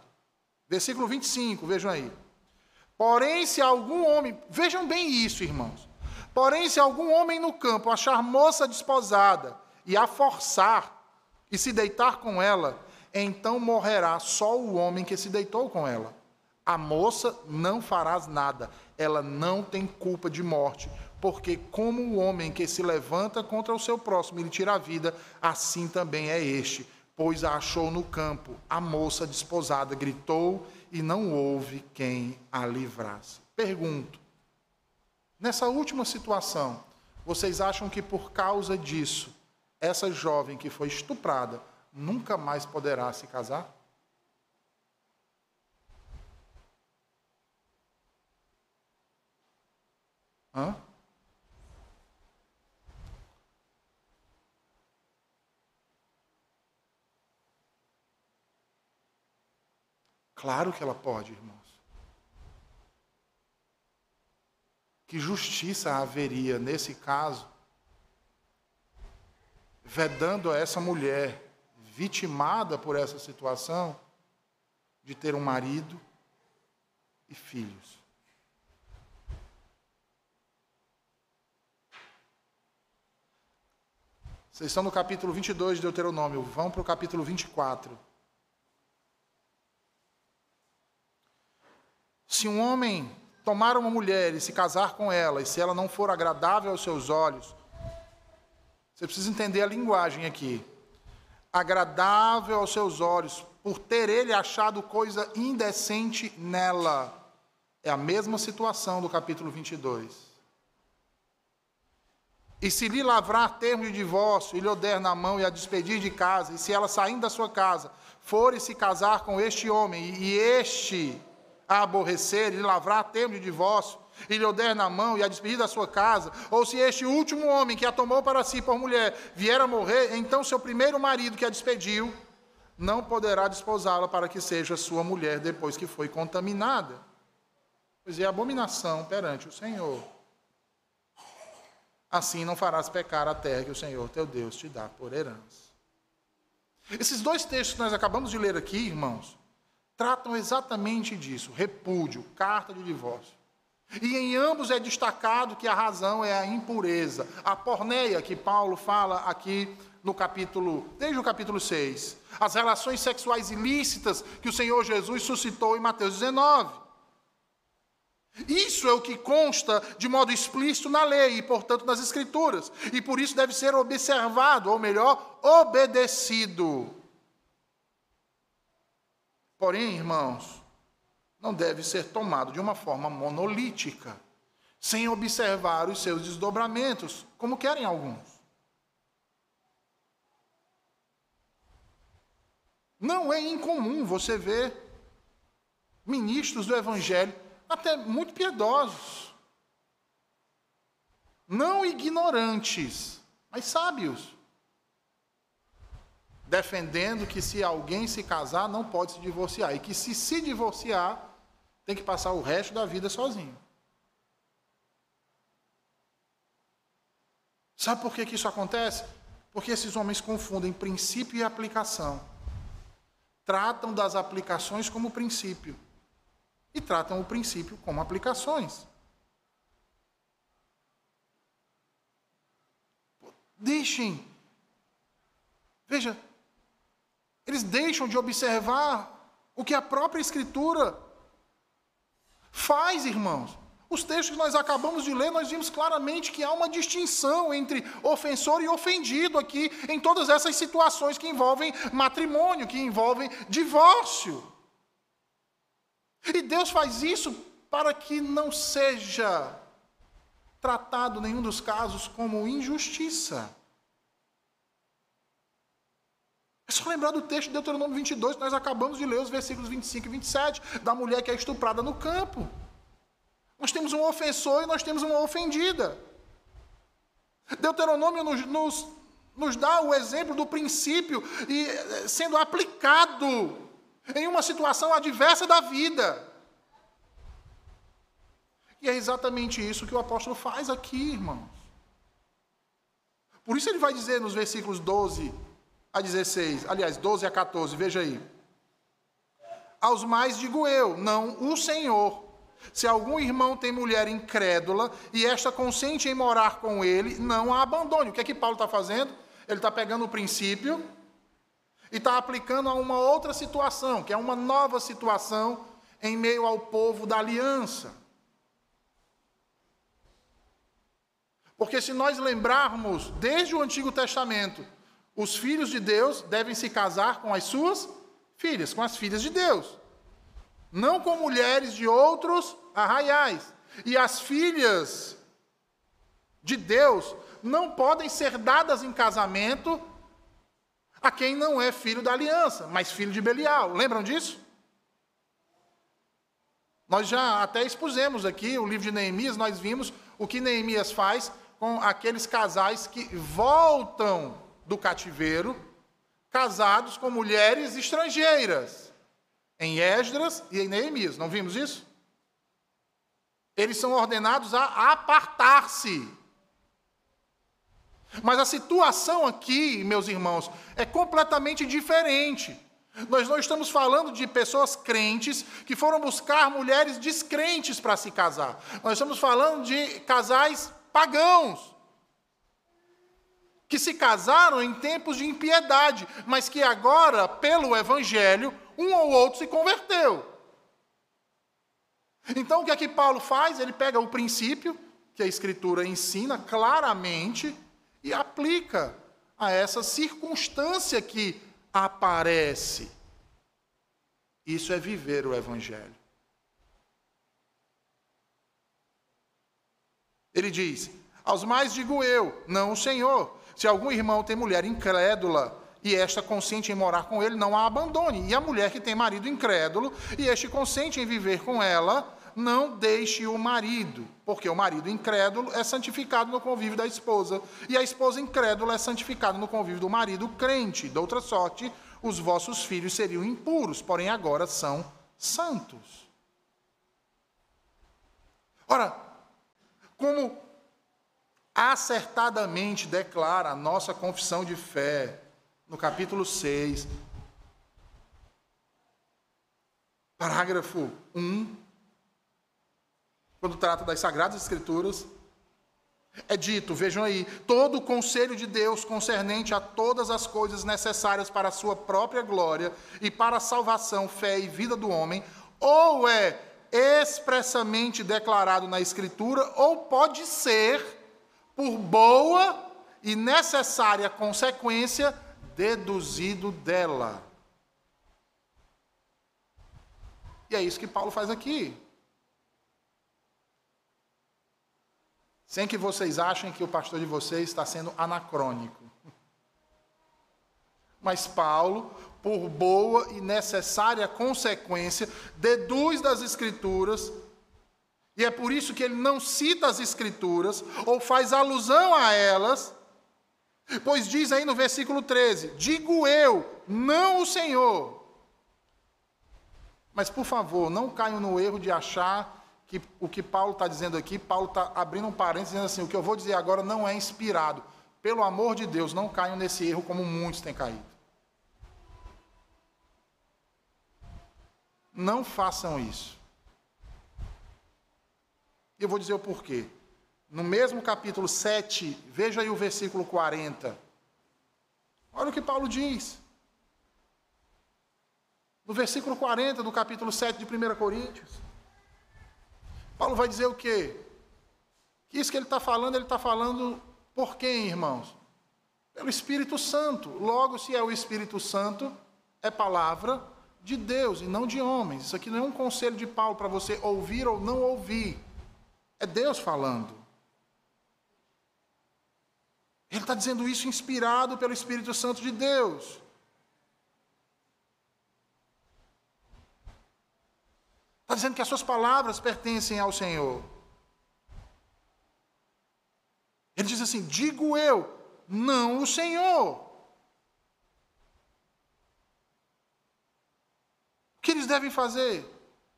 Versículo 25, vejam aí. Porém, se algum homem, vejam bem isso, irmãos. Porém, se algum homem no campo achar moça desposada e a forçar e se deitar com ela, então morrerá só o homem que se deitou com ela a moça não farás nada, ela não tem culpa de morte, porque como o homem que se levanta contra o seu próximo e lhe tira a vida, assim também é este, pois a achou no campo. A moça desposada gritou e não houve quem a livrasse. Pergunto: nessa última situação, vocês acham que por causa disso, essa jovem que foi estuprada nunca mais poderá se casar? Hã? Claro que ela pode, irmãos. Que justiça haveria nesse caso, vedando a essa mulher vitimada por essa situação de ter um marido e filhos? Vocês estão no capítulo 22 de Deuteronômio, vão para o capítulo 24. Se um homem tomar uma mulher e se casar com ela, e se ela não for agradável aos seus olhos, você precisa entender a linguagem aqui. Agradável aos seus olhos, por ter ele achado coisa indecente nela. É a mesma situação do capítulo 22. E se lhe lavrar termo de divórcio, e lhe der na mão e a despedir de casa, e se ela saindo da sua casa, for e se casar com este homem, e este a aborrecer, e lavrar termo de divórcio, e lhe der na mão e a despedir da sua casa, ou se este último homem que a tomou para si por mulher vier a morrer, então seu primeiro marido que a despediu não poderá desposá-la para que seja sua mulher depois que foi contaminada. Pois é abominação perante o Senhor. Assim não farás pecar a terra que o Senhor teu Deus te dá por herança. Esses dois textos que nós acabamos de ler aqui, irmãos, tratam exatamente disso: repúdio, carta de divórcio. E em ambos é destacado que a razão é a impureza, a porneia que Paulo fala aqui no capítulo, desde o capítulo 6, as relações sexuais ilícitas que o Senhor Jesus suscitou em Mateus 19. Isso é o que consta de modo explícito na lei e, portanto, nas Escrituras, e por isso deve ser observado, ou melhor, obedecido. Porém, irmãos, não deve ser tomado de uma forma monolítica, sem observar os seus desdobramentos, como querem alguns. Não é incomum você ver ministros do Evangelho, até muito piedosos, não ignorantes, mas sábios, defendendo que se alguém se casar, não pode se divorciar. E que se se divorciar, tem que passar o resto da vida sozinho. Sabe por que, que isso acontece? Porque esses homens confundem princípio e aplicação. Tratam das aplicações como princípio. E tratam o princípio como aplicações. Deixem. Veja, eles deixam de observar o que a própria Escritura faz, irmãos. Os textos que nós acabamos de ler, nós vimos claramente que há uma distinção entre ofensor e ofendido aqui, em todas essas situações que envolvem matrimônio, que envolvem divórcio. E Deus faz isso para que não seja tratado nenhum dos casos como injustiça. É só lembrar do texto de Deuteronômio 22, que nós acabamos de ler os versículos 25 e 27, da mulher que é estuprada no campo. Nós temos um ofensor e nós temos uma ofendida. Deuteronômio nos, nos, nos dá o exemplo do princípio e eh, sendo aplicado em uma situação adversa da vida. E é exatamente isso que o apóstolo faz aqui, irmãos. Por isso ele vai dizer nos versículos 12 a 16, aliás, 12 a 14, veja aí. Aos mais digo eu, não o Senhor. Se algum irmão tem mulher incrédula e esta consente em morar com ele, não a abandone. O que é que Paulo está fazendo? Ele está pegando o princípio e está aplicando a uma outra situação, que é uma nova situação em meio ao povo da aliança. Porque se nós lembrarmos, desde o Antigo Testamento, os filhos de Deus devem se casar com as suas filhas, com as filhas de Deus. Não com mulheres de outros arraiais. E as filhas de Deus não podem ser dadas em casamento a quem não é filho da aliança, mas filho de Belial. Lembram disso? Nós já até expusemos aqui o livro de Neemias, nós vimos o que Neemias faz com aqueles casais que voltam do cativeiro, casados com mulheres estrangeiras, em Esdras e em Neemias. Não vimos isso? Eles são ordenados a apartar-se. Mas a situação aqui, meus irmãos, é completamente diferente. Nós não estamos falando de pessoas crentes que foram buscar mulheres descrentes para se casar. Nós estamos falando de casais pagãos que se casaram em tempos de impiedade, mas que agora, pelo evangelho, um ou outro se converteu. Então, o que é que Paulo faz? Ele pega o princípio que a Escritura ensina claramente e aplica a essa circunstância que aparece. Isso é viver o Evangelho. Ele diz: Aos mais digo eu, não o Senhor. Se algum irmão tem mulher incrédula e esta consente em morar com ele, não a abandone. E a mulher que tem marido incrédulo e este consente em viver com ela, não deixe o marido, porque o marido incrédulo é santificado no convívio da esposa, e a esposa incrédula é santificada no convívio do marido crente. De outra sorte, os vossos filhos seriam impuros, porém agora são santos. Ora, como acertadamente declara a nossa confissão de fé, no capítulo 6, parágrafo 1, quando trata das Sagradas Escrituras, é dito, vejam aí, todo o conselho de Deus concernente a todas as coisas necessárias para a sua própria glória e para a salvação, fé e vida do homem, ou é expressamente declarado na Escritura, ou pode ser, por boa e necessária consequência, deduzido dela. E é isso que Paulo faz aqui. Sem que vocês achem que o pastor de vocês está sendo anacrônico. Mas Paulo, por boa e necessária consequência, deduz das Escrituras, e é por isso que ele não cita as Escrituras, ou faz alusão a elas, pois diz aí no versículo 13: Digo eu, não o Senhor. Mas por favor, não caiam no erro de achar que o que Paulo está dizendo aqui, Paulo está abrindo um parênteses dizendo assim: o que eu vou dizer agora não é inspirado. Pelo amor de Deus, não caiam nesse erro como muitos têm caído. Não façam isso. E eu vou dizer o porquê. No mesmo capítulo 7, veja aí o versículo 40. Olha o que Paulo diz. No versículo 40 do capítulo 7 de 1 Coríntios. Paulo vai dizer o quê? Que isso que ele está falando, ele está falando por quem, irmãos? Pelo Espírito Santo. Logo, se é o Espírito Santo, é palavra de Deus e não de homens. Isso aqui não é um conselho de Paulo para você ouvir ou não ouvir. É Deus falando. Ele está dizendo isso inspirado pelo Espírito Santo de Deus. Está dizendo que as suas palavras pertencem ao Senhor. Ele diz assim: digo eu, não o Senhor. O que eles devem fazer?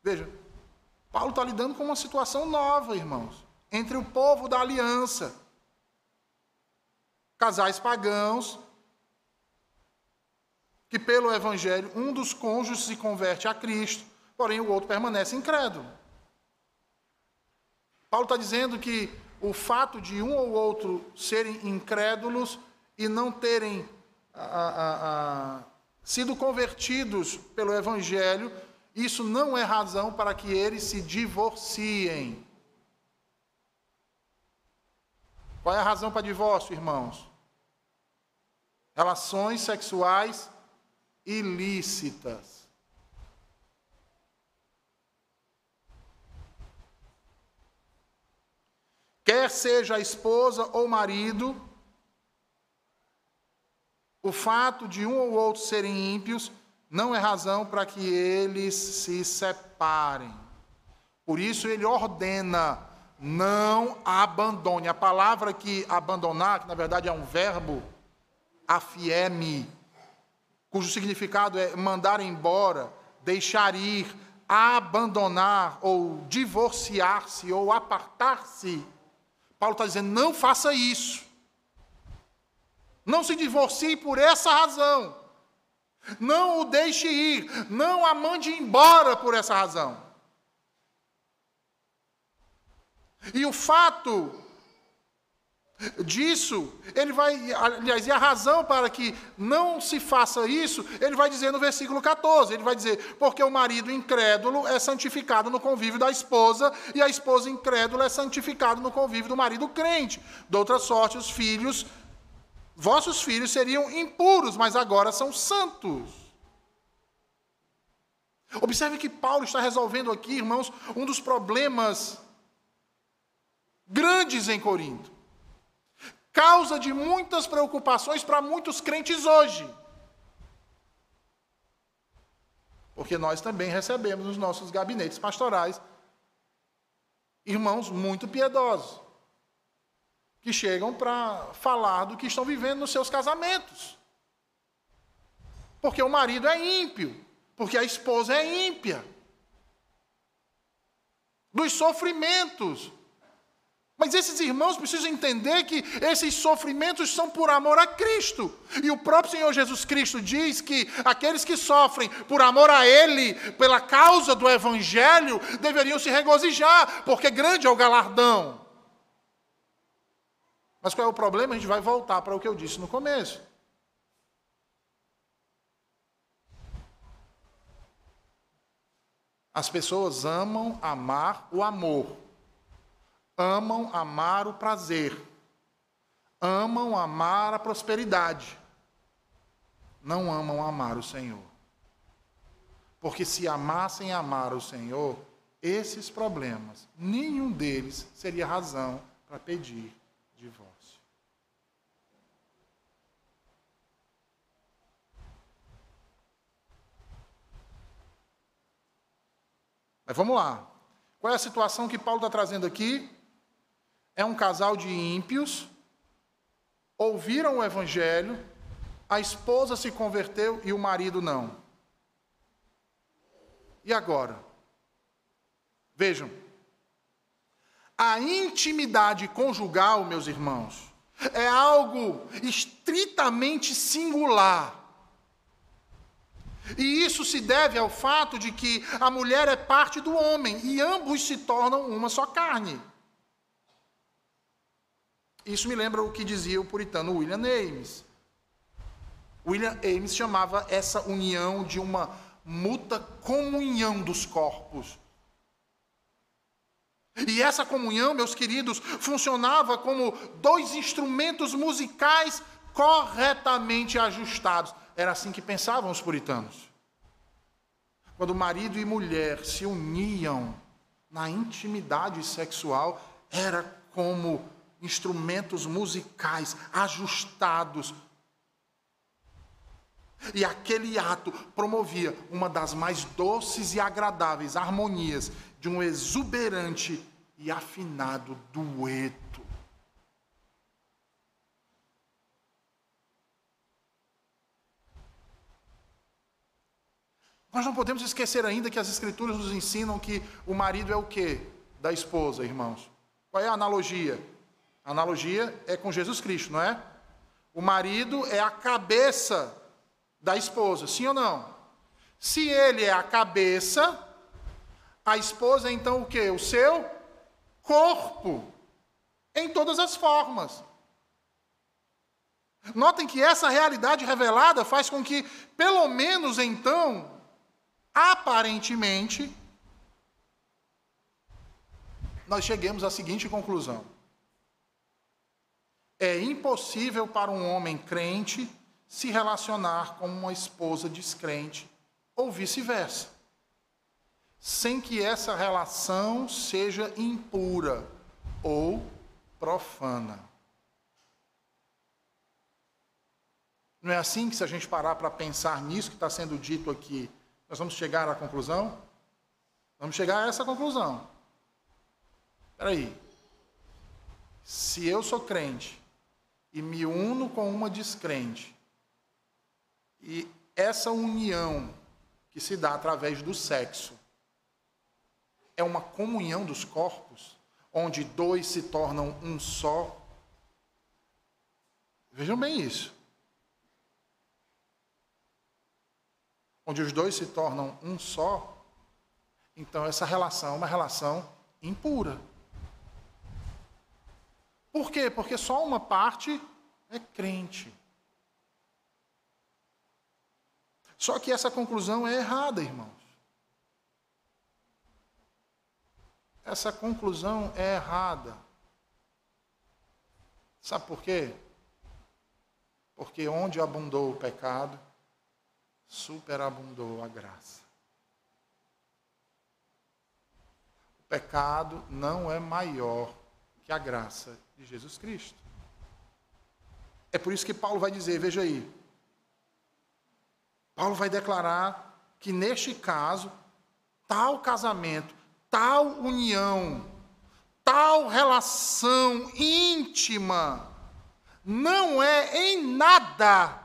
Veja, Paulo está lidando com uma situação nova, irmãos, entre o povo da aliança, casais pagãos, que pelo Evangelho um dos cônjuges se converte a Cristo porém o outro permanece incrédulo. Paulo está dizendo que o fato de um ou outro serem incrédulos e não terem a, a, a, sido convertidos pelo Evangelho, isso não é razão para que eles se divorciem. Qual é a razão para divórcio, irmãos? Relações sexuais ilícitas. Quer seja a esposa ou marido, o fato de um ou outro serem ímpios não é razão para que eles se separem. Por isso ele ordena: não abandone. A palavra que abandonar, que na verdade é um verbo, afieme, cujo significado é mandar embora, deixar ir, abandonar ou divorciar-se ou apartar-se. Paulo está dizendo: não faça isso. Não se divorcie por essa razão. Não o deixe ir. Não a mande embora por essa razão. E o fato disso, ele vai, aliás, e a razão para que não se faça isso, ele vai dizer no versículo 14, ele vai dizer, porque o marido incrédulo é santificado no convívio da esposa, e a esposa incrédula é santificada no convívio do marido crente. De outra sorte, os filhos, vossos filhos seriam impuros, mas agora são santos. Observe que Paulo está resolvendo aqui, irmãos, um dos problemas grandes em Corinto causa de muitas preocupações para muitos crentes hoje. Porque nós também recebemos nos nossos gabinetes pastorais irmãos muito piedosos, que chegam para falar do que estão vivendo nos seus casamentos. Porque o marido é ímpio, porque a esposa é ímpia. Dos sofrimentos, mas esses irmãos precisam entender que esses sofrimentos são por amor a Cristo. E o próprio Senhor Jesus Cristo diz que aqueles que sofrem por amor a Ele, pela causa do Evangelho, deveriam se regozijar, porque grande é o galardão. Mas qual é o problema? A gente vai voltar para o que eu disse no começo. As pessoas amam amar o amor amam amar o prazer, amam amar a prosperidade, não amam amar o Senhor. Porque se amassem amar o Senhor, esses problemas, nenhum deles seria razão para pedir divórcio. Mas vamos lá. Qual é a situação que Paulo está trazendo aqui? é um casal de ímpios, ouviram o evangelho, a esposa se converteu e o marido não. E agora? Vejam, a intimidade conjugal, meus irmãos, é algo estritamente singular. E isso se deve ao fato de que a mulher é parte do homem e ambos se tornam uma só carne. Isso me lembra o que dizia o puritano William Ames. William Ames chamava essa união de uma muta comunhão dos corpos. E essa comunhão, meus queridos, funcionava como dois instrumentos musicais corretamente ajustados. Era assim que pensavam os puritanos. Quando marido e mulher se uniam na intimidade sexual, era como instrumentos musicais ajustados. E aquele ato promovia uma das mais doces e agradáveis harmonias de um exuberante e afinado dueto. Nós não podemos esquecer ainda que as Escrituras nos ensinam que o marido é o que da esposa, irmãos? Qual é a analogia? A analogia é com Jesus Cristo, não é? O marido é a cabeça da esposa, sim ou não? Se ele é a cabeça, a esposa é então o que? O seu corpo, em todas as formas. Notem que essa realidade revelada faz com que, pelo menos então, aparentemente, nós cheguemos à seguinte conclusão: É impossível para um homem crente se relacionar com uma esposa descrente ou vice-versa, sem que essa relação seja impura ou profana. Não é assim que, se a gente parar para pensar nisso que está sendo dito aqui, nós vamos chegar à conclusão? Vamos chegar a essa conclusão. Espera aí. Se eu sou crente e me uno com uma descrente, e essa união que se dá através do sexo é uma comunhão dos corpos, onde dois se tornam um só. Vejam bem isso. Onde os dois se tornam um só, então essa relação é uma relação impura. Por quê? Porque só uma parte é crente. Só que essa conclusão é errada, irmãos. Essa conclusão é errada. Sabe por quê? Porque onde abundou o pecado, superabundou a graça. O pecado não é maior que a graça de Jesus Cristo. É por isso que Paulo vai dizer, veja aí. Paulo vai declarar que neste caso, tal casamento, tal união, tal relação íntima, não é em nada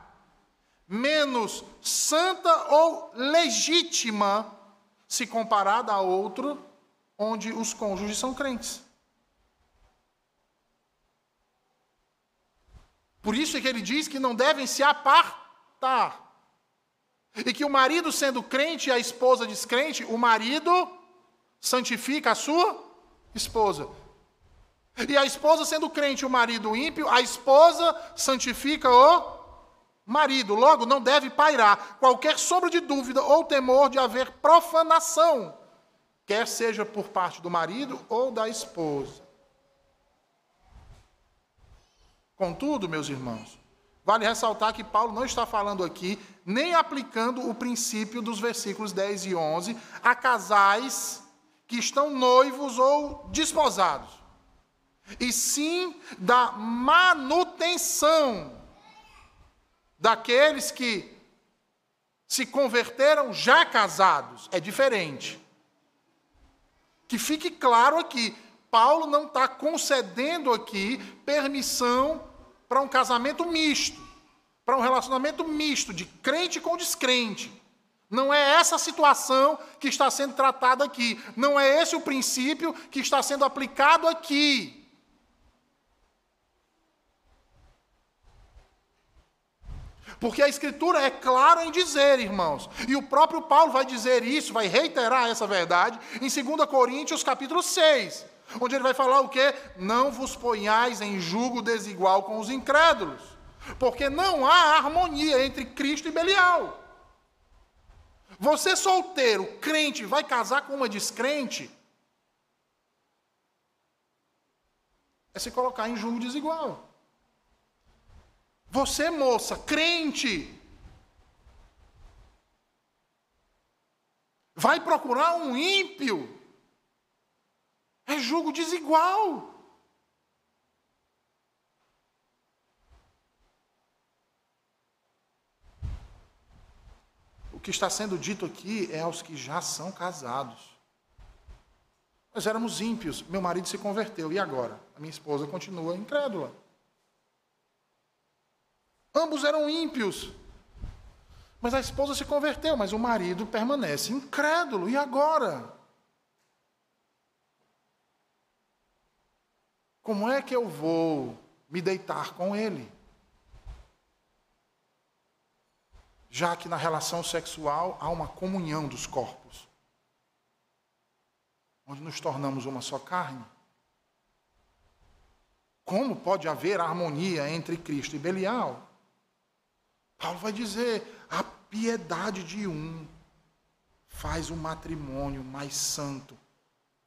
menos santa ou legítima se comparada a outro onde os cônjuges são crentes. Por isso é que ele diz que não devem se apartar. E que o marido sendo crente e a esposa descrente, o marido santifica a sua esposa. E a esposa sendo crente, o marido ímpio, a esposa santifica o marido. Logo, não deve pairar qualquer sombra de dúvida ou temor de haver profanação, quer seja por parte do marido ou da esposa. Contudo, meus irmãos, vale ressaltar que Paulo não está falando aqui, nem aplicando o princípio dos versículos 10 e 11 a casais que estão noivos ou desposados, e sim da manutenção daqueles que se converteram já casados. É diferente. Que fique claro aqui, Paulo não está concedendo aqui permissão para um casamento misto, para um relacionamento misto de crente com descrente. Não é essa a situação que está sendo tratada aqui. Não é esse o princípio que está sendo aplicado aqui. Porque a Escritura é clara em dizer, irmãos, e o próprio Paulo vai dizer isso, vai reiterar essa verdade em 2 Coríntios capítulo 6. Onde ele vai falar o quê? Não vos ponhais em julgo desigual com os incrédulos, porque não há harmonia entre Cristo e Belial. Você solteiro, crente, vai casar com uma descrente? É se colocar em julgo desigual. Você, moça, crente, vai procurar um ímpio? É julgo desigual. O que está sendo dito aqui é aos que já são casados. Nós éramos ímpios, meu marido se converteu, e agora? A minha esposa continua incrédula. Ambos eram ímpios. Mas a esposa se converteu, mas o marido permanece incrédulo. E agora? Como é que eu vou me deitar com ele? Já que na relação sexual há uma comunhão dos corpos, onde nos tornamos uma só carne. Como pode haver harmonia entre Cristo e Belial? Paulo vai dizer: a piedade de um faz o matrimônio mais santo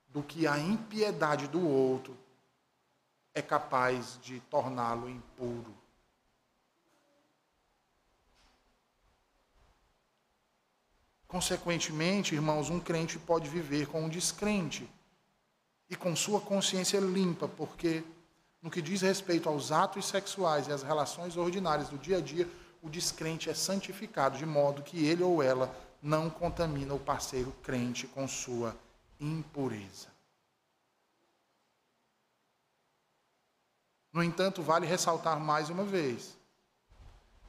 do que a impiedade do outro é capaz de torná-lo impuro. Consequentemente, irmãos, um crente pode viver com um descrente e com sua consciência limpa, porque no que diz respeito aos atos sexuais e às relações ordinárias do dia a dia, o descrente é santificado, de modo que ele ou ela não contamina o parceiro crente com sua impureza. No entanto, vale ressaltar mais uma vez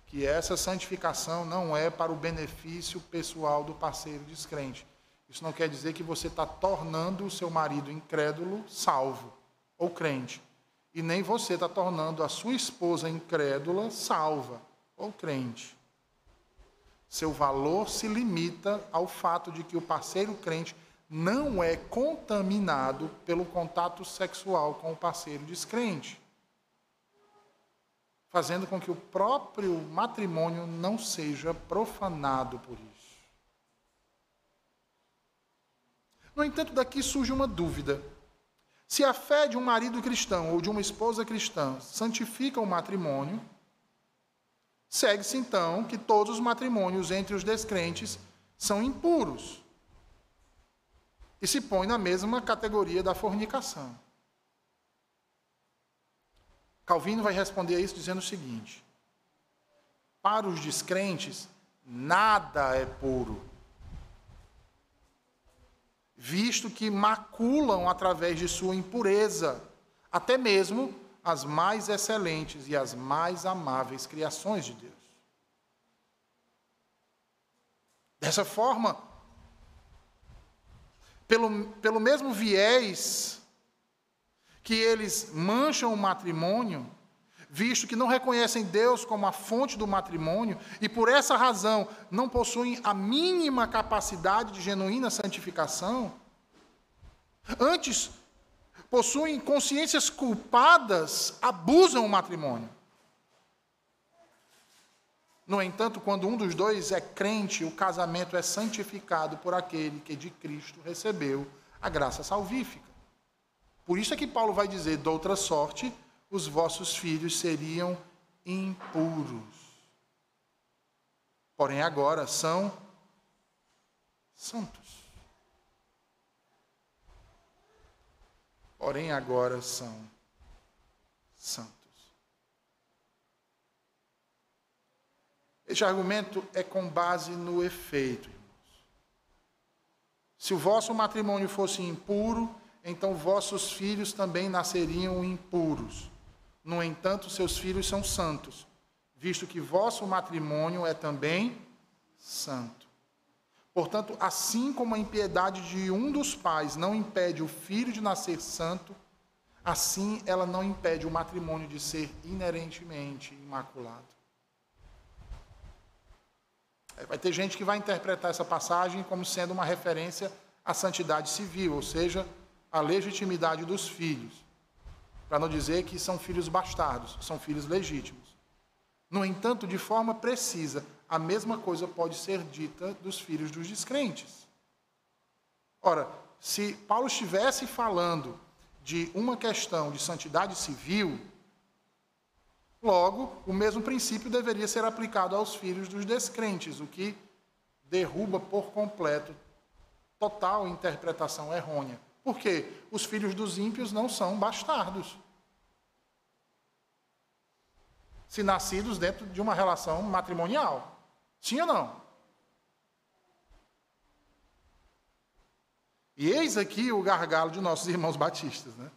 que essa santificação não é para o benefício pessoal do parceiro descrente. Isso não quer dizer que você está tornando o seu marido incrédulo salvo ou crente. E nem você está tornando a sua esposa incrédula salva ou crente. Seu valor se limita ao fato de que o parceiro crente não é contaminado pelo contato sexual com o parceiro descrente fazendo com que o próprio matrimônio não seja profanado por isso. No entanto, daqui surge uma dúvida. Se a fé de um marido cristão ou de uma esposa cristã santifica o matrimônio, segue-se então que todos os matrimônios entre os descrentes são impuros e se põe na mesma categoria da fornicação. Calvino vai responder a isso dizendo o seguinte: Para os descrentes, nada é puro, visto que maculam através de sua impureza, até mesmo as mais excelentes e as mais amáveis criações de Deus. Dessa forma, pelo, pelo mesmo viés que eles mancham o matrimônio, visto que não reconhecem Deus como a fonte do matrimônio e por essa razão não possuem a mínima capacidade de genuína santificação, antes possuem consciências culpadas, abusam o matrimônio. No entanto, quando um dos dois é crente, o casamento é santificado por aquele que de Cristo recebeu a graça salvífica. Por isso é que Paulo vai dizer: de outra sorte, os vossos filhos seriam impuros. Porém, agora são santos. Porém, agora são santos. Este argumento é com base no efeito, irmãos. Se o vosso matrimônio fosse impuro, então vossos filhos também nasceriam impuros. No entanto, seus filhos são santos, visto que vosso matrimônio é também santo. Portanto, assim como a impiedade de um dos pais não impede o filho de nascer santo, assim ela não impede o matrimônio de ser inerentemente imaculado. Vai ter gente que vai interpretar essa passagem como sendo uma referência à santidade civil, ou seja, a legitimidade dos filhos, para não dizer que são filhos bastardos, são filhos legítimos. No entanto, de forma precisa, a mesma coisa pode ser dita dos filhos dos descrentes. Ora, se Paulo estivesse falando de uma questão de santidade civil, logo, o mesmo princípio deveria ser aplicado aos filhos dos descrentes, o que derruba por completo total interpretação errônea por quê? Os filhos dos ímpios não são bastardos. Se nascidos dentro de uma relação matrimonial. Ou não? E eis aqui o gargalo de nossos irmãos batistas, né?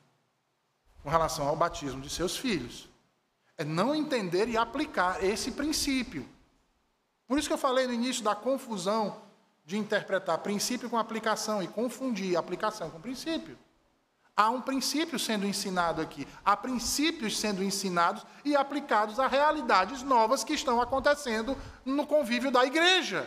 Com relação ao batismo de seus filhos. É não entender e aplicar esse princípio. Por isso que eu falei no início da confusão de interpretar princípio com aplicação e confundir aplicação com princípio. Há um princípio sendo ensinado aqui, há princípios sendo ensinados e aplicados a realidades novas que estão acontecendo no convívio da igreja.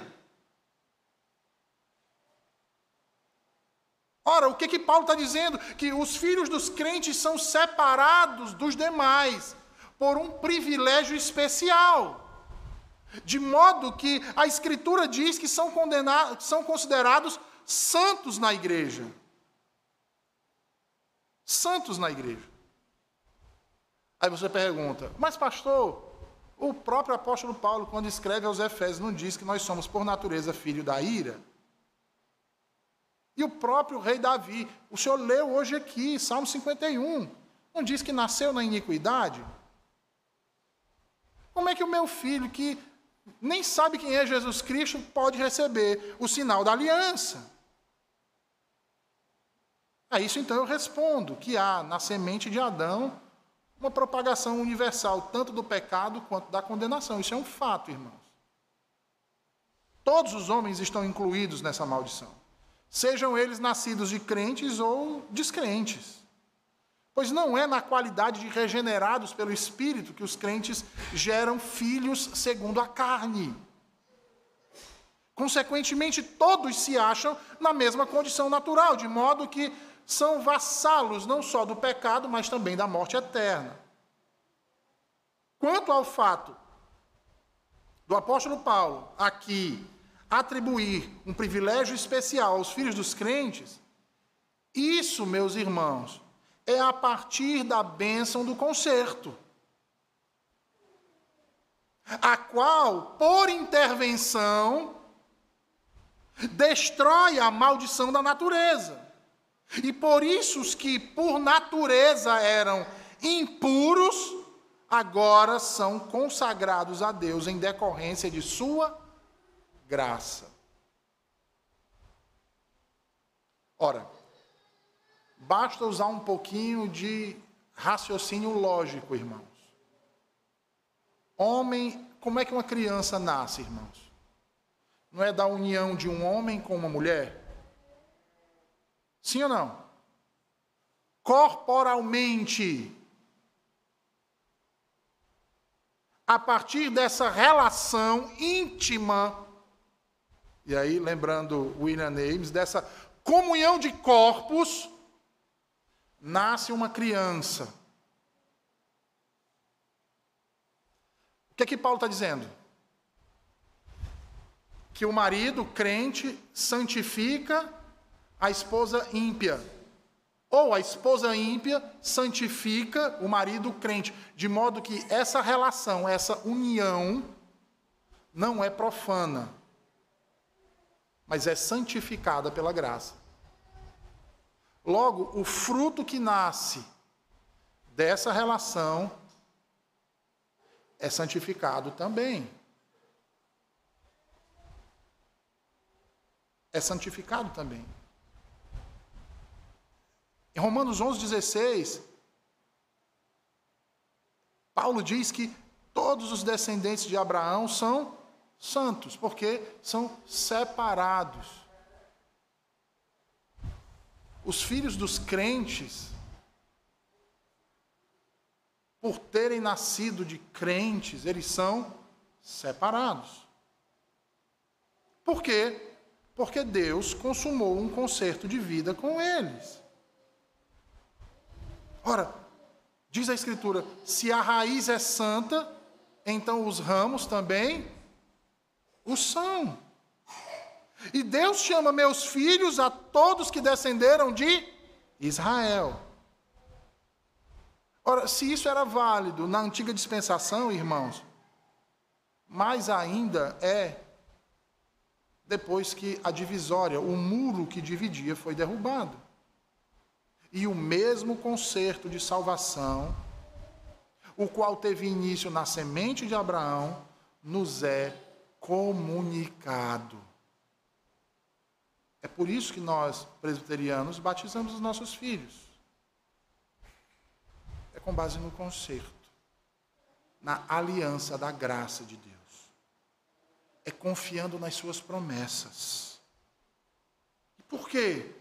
Ora, o que que Paulo está dizendo? Que os filhos dos crentes são separados dos demais por um privilégio especial. De modo que a Escritura diz que são, são considerados santos na igreja. Santos na igreja. Aí você pergunta, mas pastor, o próprio apóstolo Paulo, quando escreve aos Efésios, não diz que nós somos, por natureza, filho da ira? E o próprio rei Davi, o senhor leu hoje aqui, Salmo 51, não diz que nasceu na iniquidade? Como é que o meu filho, que nem sabe quem é Jesus Cristo, pode receber o sinal da aliança? A isso então eu respondo que há na semente de Adão uma propagação universal, tanto do pecado quanto da condenação. Isso é um fato, irmãos. Todos os homens estão incluídos nessa maldição, sejam eles nascidos de crentes ou descrentes. Pois não é na qualidade de regenerados pelo Espírito que os crentes geram filhos segundo a carne. Consequentemente, todos se acham na mesma condição natural, de modo que são vassalos não só do pecado, mas também da morte eterna. Quanto ao fato do apóstolo Paulo aqui atribuir um privilégio especial aos filhos dos crentes, isso, meus irmãos, é a partir da bênção do conserto, a qual, por intervenção, destrói a maldição da natureza. E por isso os que por natureza eram impuros, agora são consagrados a Deus em decorrência de sua graça. Ora, basta usar um pouquinho de raciocínio lógico, irmãos. Homem, como é que uma criança nasce, irmãos? Não é da união de um homem com uma mulher? Sim ou não? Corporalmente. A partir dessa relação íntima, e aí lembrando William James, dessa comunhão de corpos, nasce uma criança. O que é que Paulo está dizendo? Que o marido crente santifica a esposa ímpia. Ou a esposa ímpia santifica o marido crente, de modo que essa relação, essa união, não é profana, mas é santificada pela graça. Logo, o fruto que nasce dessa relação é santificado também. É santificado também. Em Romanos 11, 16, Paulo diz que todos os descendentes de Abraão são santos, porque são separados. Os filhos dos crentes, por terem nascido de crentes, eles são separados. Por quê? Porque Deus consumou um concerto de vida com eles. Ora, diz a Escritura: se a raiz é santa, então os ramos também o são. E Deus chama meus filhos a todos que descenderam de Israel. Ora, se isso era válido na antiga dispensação, irmãos, mais ainda é depois que a divisória, o muro que dividia, foi derrubado. E o mesmo concerto de salvação, o qual teve início na semente de Abraão, nos é comunicado. É por isso que nós, presbiterianos, batizamos os nossos filhos. É com base no concerto, na aliança da graça de Deus. É confiando nas suas promessas. E por quê?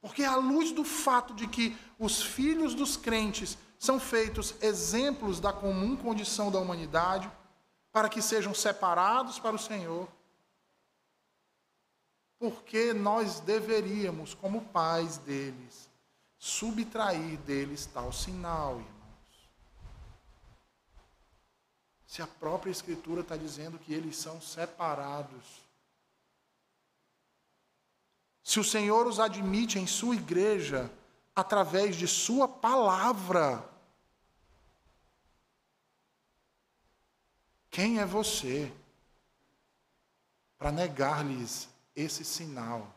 Porque à luz do fato de que os filhos dos crentes são feitos exemplos da comum condição da humanidade, para que sejam separados para o Senhor, porque nós deveríamos, como pais deles, subtrair deles tal sinal, irmãos. Se a própria Escritura está dizendo que eles são separados, se o Senhor os admite em sua igreja através de sua palavra, Quem é você para negar-lhes esse sinal?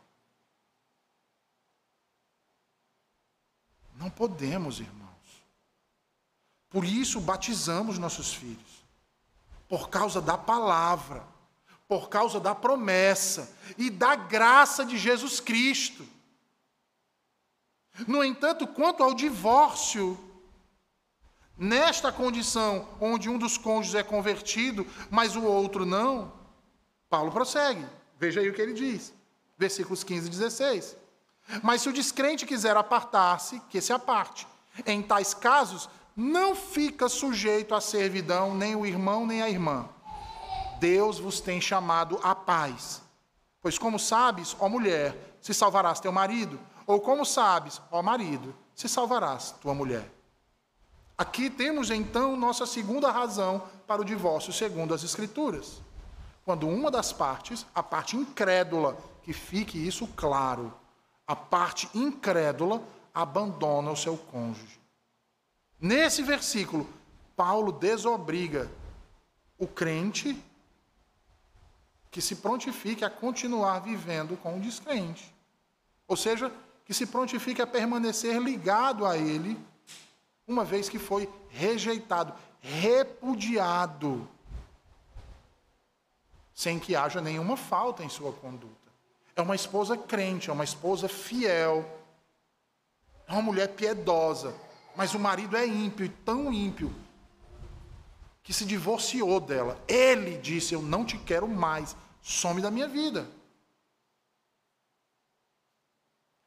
Não podemos, irmãos. Por isso batizamos nossos filhos. Por causa da palavra, por causa da promessa e da graça de Jesus Cristo. No entanto, quanto ao divórcio, nesta condição onde um dos cônjuges é convertido, mas o outro não, Paulo prossegue. Veja aí o que ele diz. Versículos 15 e 16. Mas se o descrente quiser apartar-se, que se aparte. Em tais casos, não fica sujeito à servidão nem o irmão nem a irmã. Deus vos tem chamado à paz. Pois como sabes, ó mulher, se salvarás teu marido, ou como sabes, ó marido, se salvarás tua mulher. Aqui temos então nossa segunda razão para o divórcio segundo as escrituras. Quando uma das partes, a parte incrédula, que fique isso claro, a parte incrédula abandona o seu cônjuge. Nesse versículo, Paulo desobriga o crente que se prontifique a continuar vivendo com o descrente. Ou seja, que se prontifique a permanecer ligado a ele, uma vez que foi rejeitado, repudiado, sem que haja nenhuma falta em sua conduta. É uma esposa crente, é uma esposa fiel, é uma mulher piedosa, mas o marido é ímpio, tão ímpio, que se divorciou dela. Ele disse: Eu não te quero mais, some da minha vida.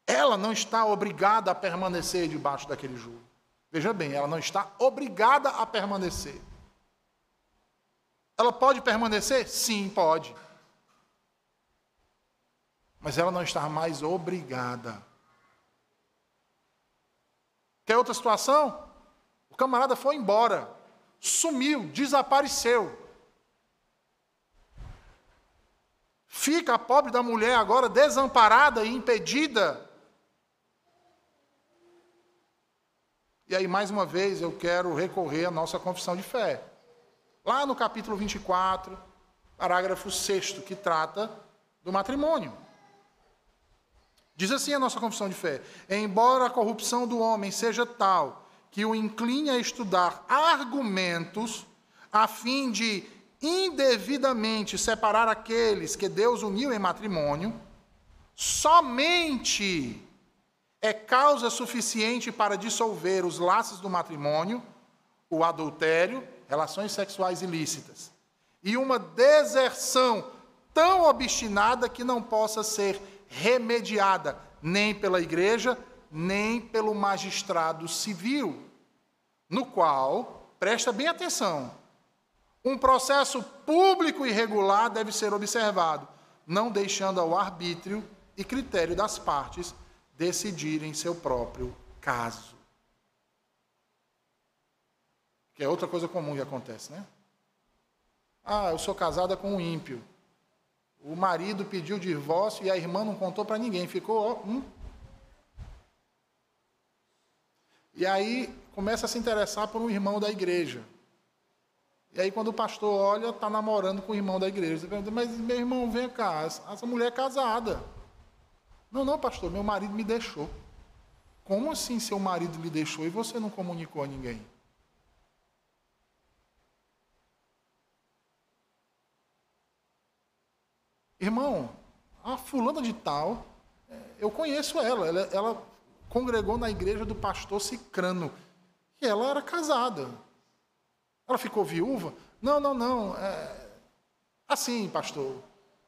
Ela não está obrigada a permanecer debaixo daquele jugo. Veja bem, ela não está obrigada a permanecer. Ela pode permanecer? Sim, pode mas ela não está mais obrigada. Quer outra situação? O camarada foi embora, sumiu, desapareceu. Fica a pobre da mulher agora desamparada e impedida. E aí, mais uma vez, eu quero recorrer à nossa confissão de fé. Lá no capítulo 24, parágrafo 6, que trata do matrimônio. Diz assim a nossa confissão de fé: embora a corrupção do homem seja tal que o incline a estudar argumentos a fim de indevidamente separar aqueles que Deus uniu em matrimônio, somente é causa suficiente para dissolver os laços do matrimônio, o adultério, relações sexuais ilícitas, e uma deserção tão obstinada que não possa ser remediada nem pela igreja, nem pelo magistrado civil, no qual, presta bem atenção, um processo público e regular deve ser observado, não deixando ao arbítrio e critério das partes decidirem seu próprio caso. Que é outra coisa comum que acontece, né? Ah, eu sou casada com um ímpio. O marido pediu divórcio e a irmã não contou para ninguém, ficou ó, um. E aí começa a se interessar por um irmão da igreja. E aí quando o pastor olha, está namorando com o irmão da igreja. Pergunta, mas meu irmão, vem cá, essa mulher é casada. Não, não, pastor, meu marido me deixou. Como assim seu marido lhe deixou e você não comunicou a ninguém? Irmão, a fulana de tal, é, eu conheço ela, ela, ela congregou na igreja do pastor Cicrano, ela era casada. Ela ficou viúva? Não, não, não. É... Assim, pastor.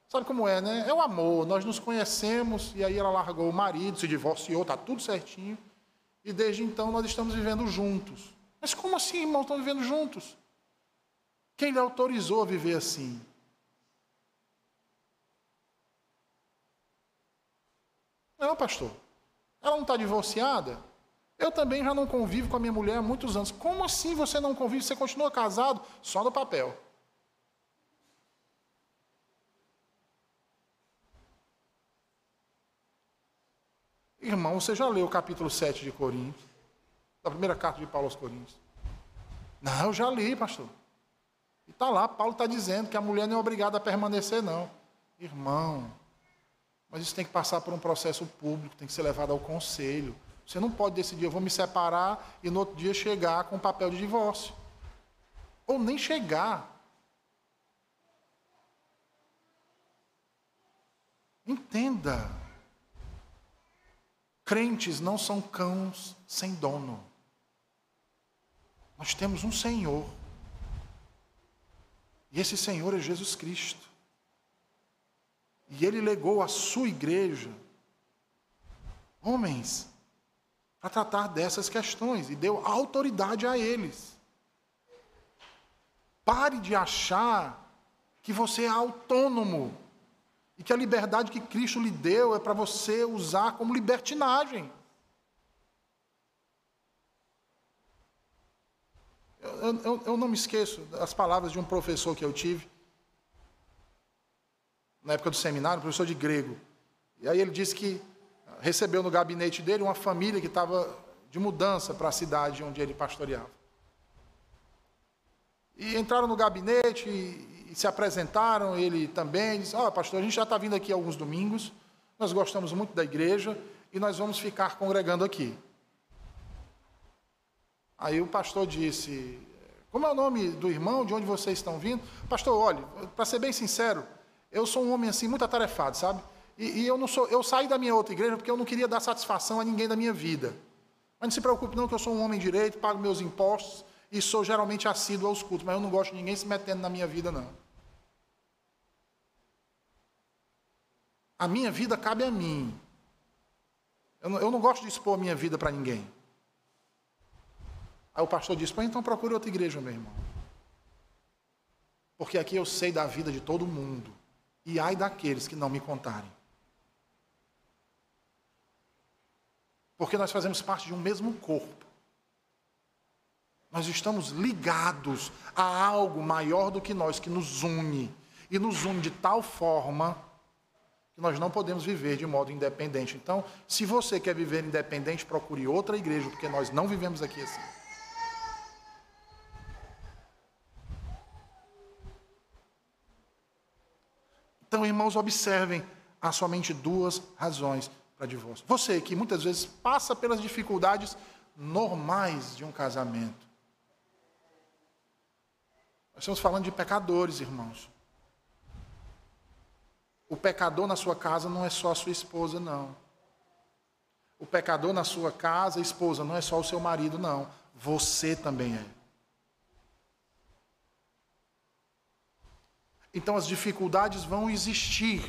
Sabe como é, né? É o amor. Nós nos conhecemos e aí ela largou o marido, se divorciou, está tudo certinho. E desde então nós estamos vivendo juntos. Mas como assim, irmão, estão vivendo juntos? Quem lhe autorizou a viver assim? Não, pastor. Ela não está divorciada? Eu também já não convivo com a minha mulher há muitos anos. Como assim você não convive? Você continua casado? Só no papel. Irmão, você já leu o capítulo 7 de Coríntios? Da primeira carta de Paulo aos Coríntios? Não, eu já li, pastor. E está lá, Paulo está dizendo que a mulher não é obrigada a permanecer, não. Irmão, mas isso tem que passar por um processo público, tem que ser levado ao conselho. Você não pode decidir, eu vou me separar e no outro dia chegar com papel de divórcio. Ou nem chegar. Entenda. Crentes não são cães sem dono. Nós temos um Senhor. E esse Senhor é Jesus Cristo. E ele legou à sua igreja homens para tratar dessas questões e deu autoridade a eles. Pare de achar que você é autônomo e que a liberdade que Cristo lhe deu é para você usar como libertinagem. Eu, eu, eu, não me esqueço das palavras de um professor que eu tive, na época do seminário, professor de grego. E aí ele disse que recebeu no gabinete dele uma família que estava de mudança para a cidade onde ele pastoreava. E entraram no gabinete e, e se apresentaram, ele também disse, ó oh, pastor, a gente já está vindo aqui alguns domingos, nós gostamos muito da igreja e nós vamos ficar congregando aqui. Aí o pastor disse, como é o nome do irmão, de onde vocês estão vindo? Pastor, olhe, para ser bem sincero, eu sou um homem assim muito atarefado, sabe? E, e, eu não sou, eu saí da minha outra igreja porque eu não queria dar satisfação a ninguém da minha vida. Mas não se preocupe não que eu sou um homem direito, pago meus impostos e sou geralmente assíduo aos cultos, mas eu não gosto de ninguém se metendo na minha vida não. A minha vida cabe a mim. Eu não, eu não gosto de expor a minha vida para ninguém. Aí o pastor disse: Pô, então procure outra igreja, meu irmão. Porque aqui eu sei da vida de todo mundo. E ai daqueles que não me contarem. Porque nós fazemos parte de um mesmo corpo. Nós estamos ligados a algo maior do que nós, que nos une. E nos une de tal forma que nós não podemos viver de modo independente. Então, se você quer viver independente, procure outra igreja, porque nós não vivemos aqui assim. Então, irmãos, observem há somente duas razões para divórcio. Você que muitas vezes passa pelas dificuldades normais de um casamento. Nós estamos falando de pecadores, irmãos. O pecador na sua casa não é só a sua esposa, não. O pecador na sua casa, esposa, não é só o seu marido, não. Você também é. Então as dificuldades vão existir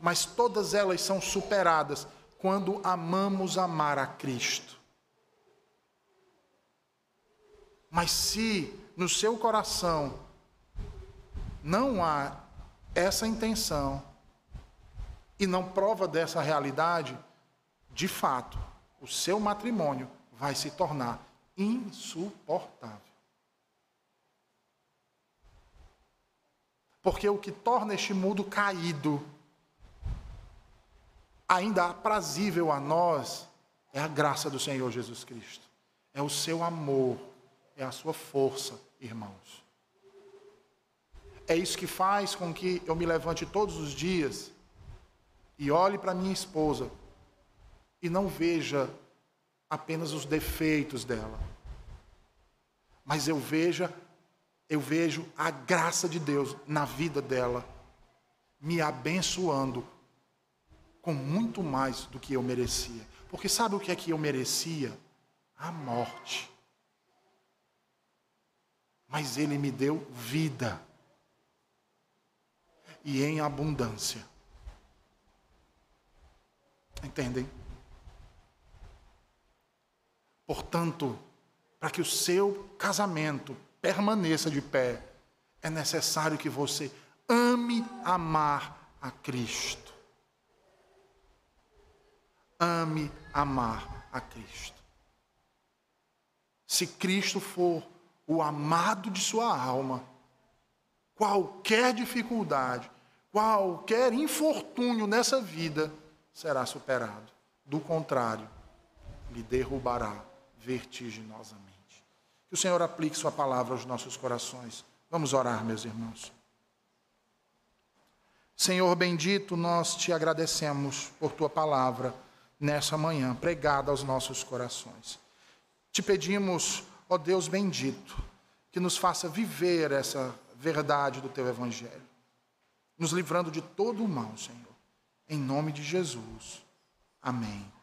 mas todas elas são superadas quando amamos amar a Cristo. Mas se no seu coração não há essa intenção e não prova dessa realidade, de fato, o seu matrimônio vai se tornar insuportável. Porque o que torna este mundo caído ainda aprazível a nós é a graça do Senhor Jesus Cristo. É o seu amor, é a sua força, irmãos. É isso que faz com que eu me levante todos os dias e olhe para minha esposa e não veja apenas os defeitos dela, mas eu veja eu vejo a graça de Deus na vida dela, me abençoando com muito mais do que eu merecia. Porque sabe o que é que eu merecia? A morte. Mas Ele me deu vida. E em abundância. Entendem? Portanto, para que o seu casamento permaneça de pé, é necessário que você ame amar a Cristo ame amar a Cristo. Se Cristo for o amado de sua alma, qualquer dificuldade, qualquer infortúnio nessa vida será superado. Do contrário, lhe derrubará vertiginosamente. Que o Senhor aplique Sua palavra aos nossos corações Vamos orar, meus irmãos. Senhor bendito, nós te agradecemos por tua palavra nessa manhã, pregada aos nossos corações. Te pedimos, ó Deus bendito, que nos faça viver essa verdade do teu evangelho, nos livrando de todo o mal, Senhor. Em nome de Jesus. Amém.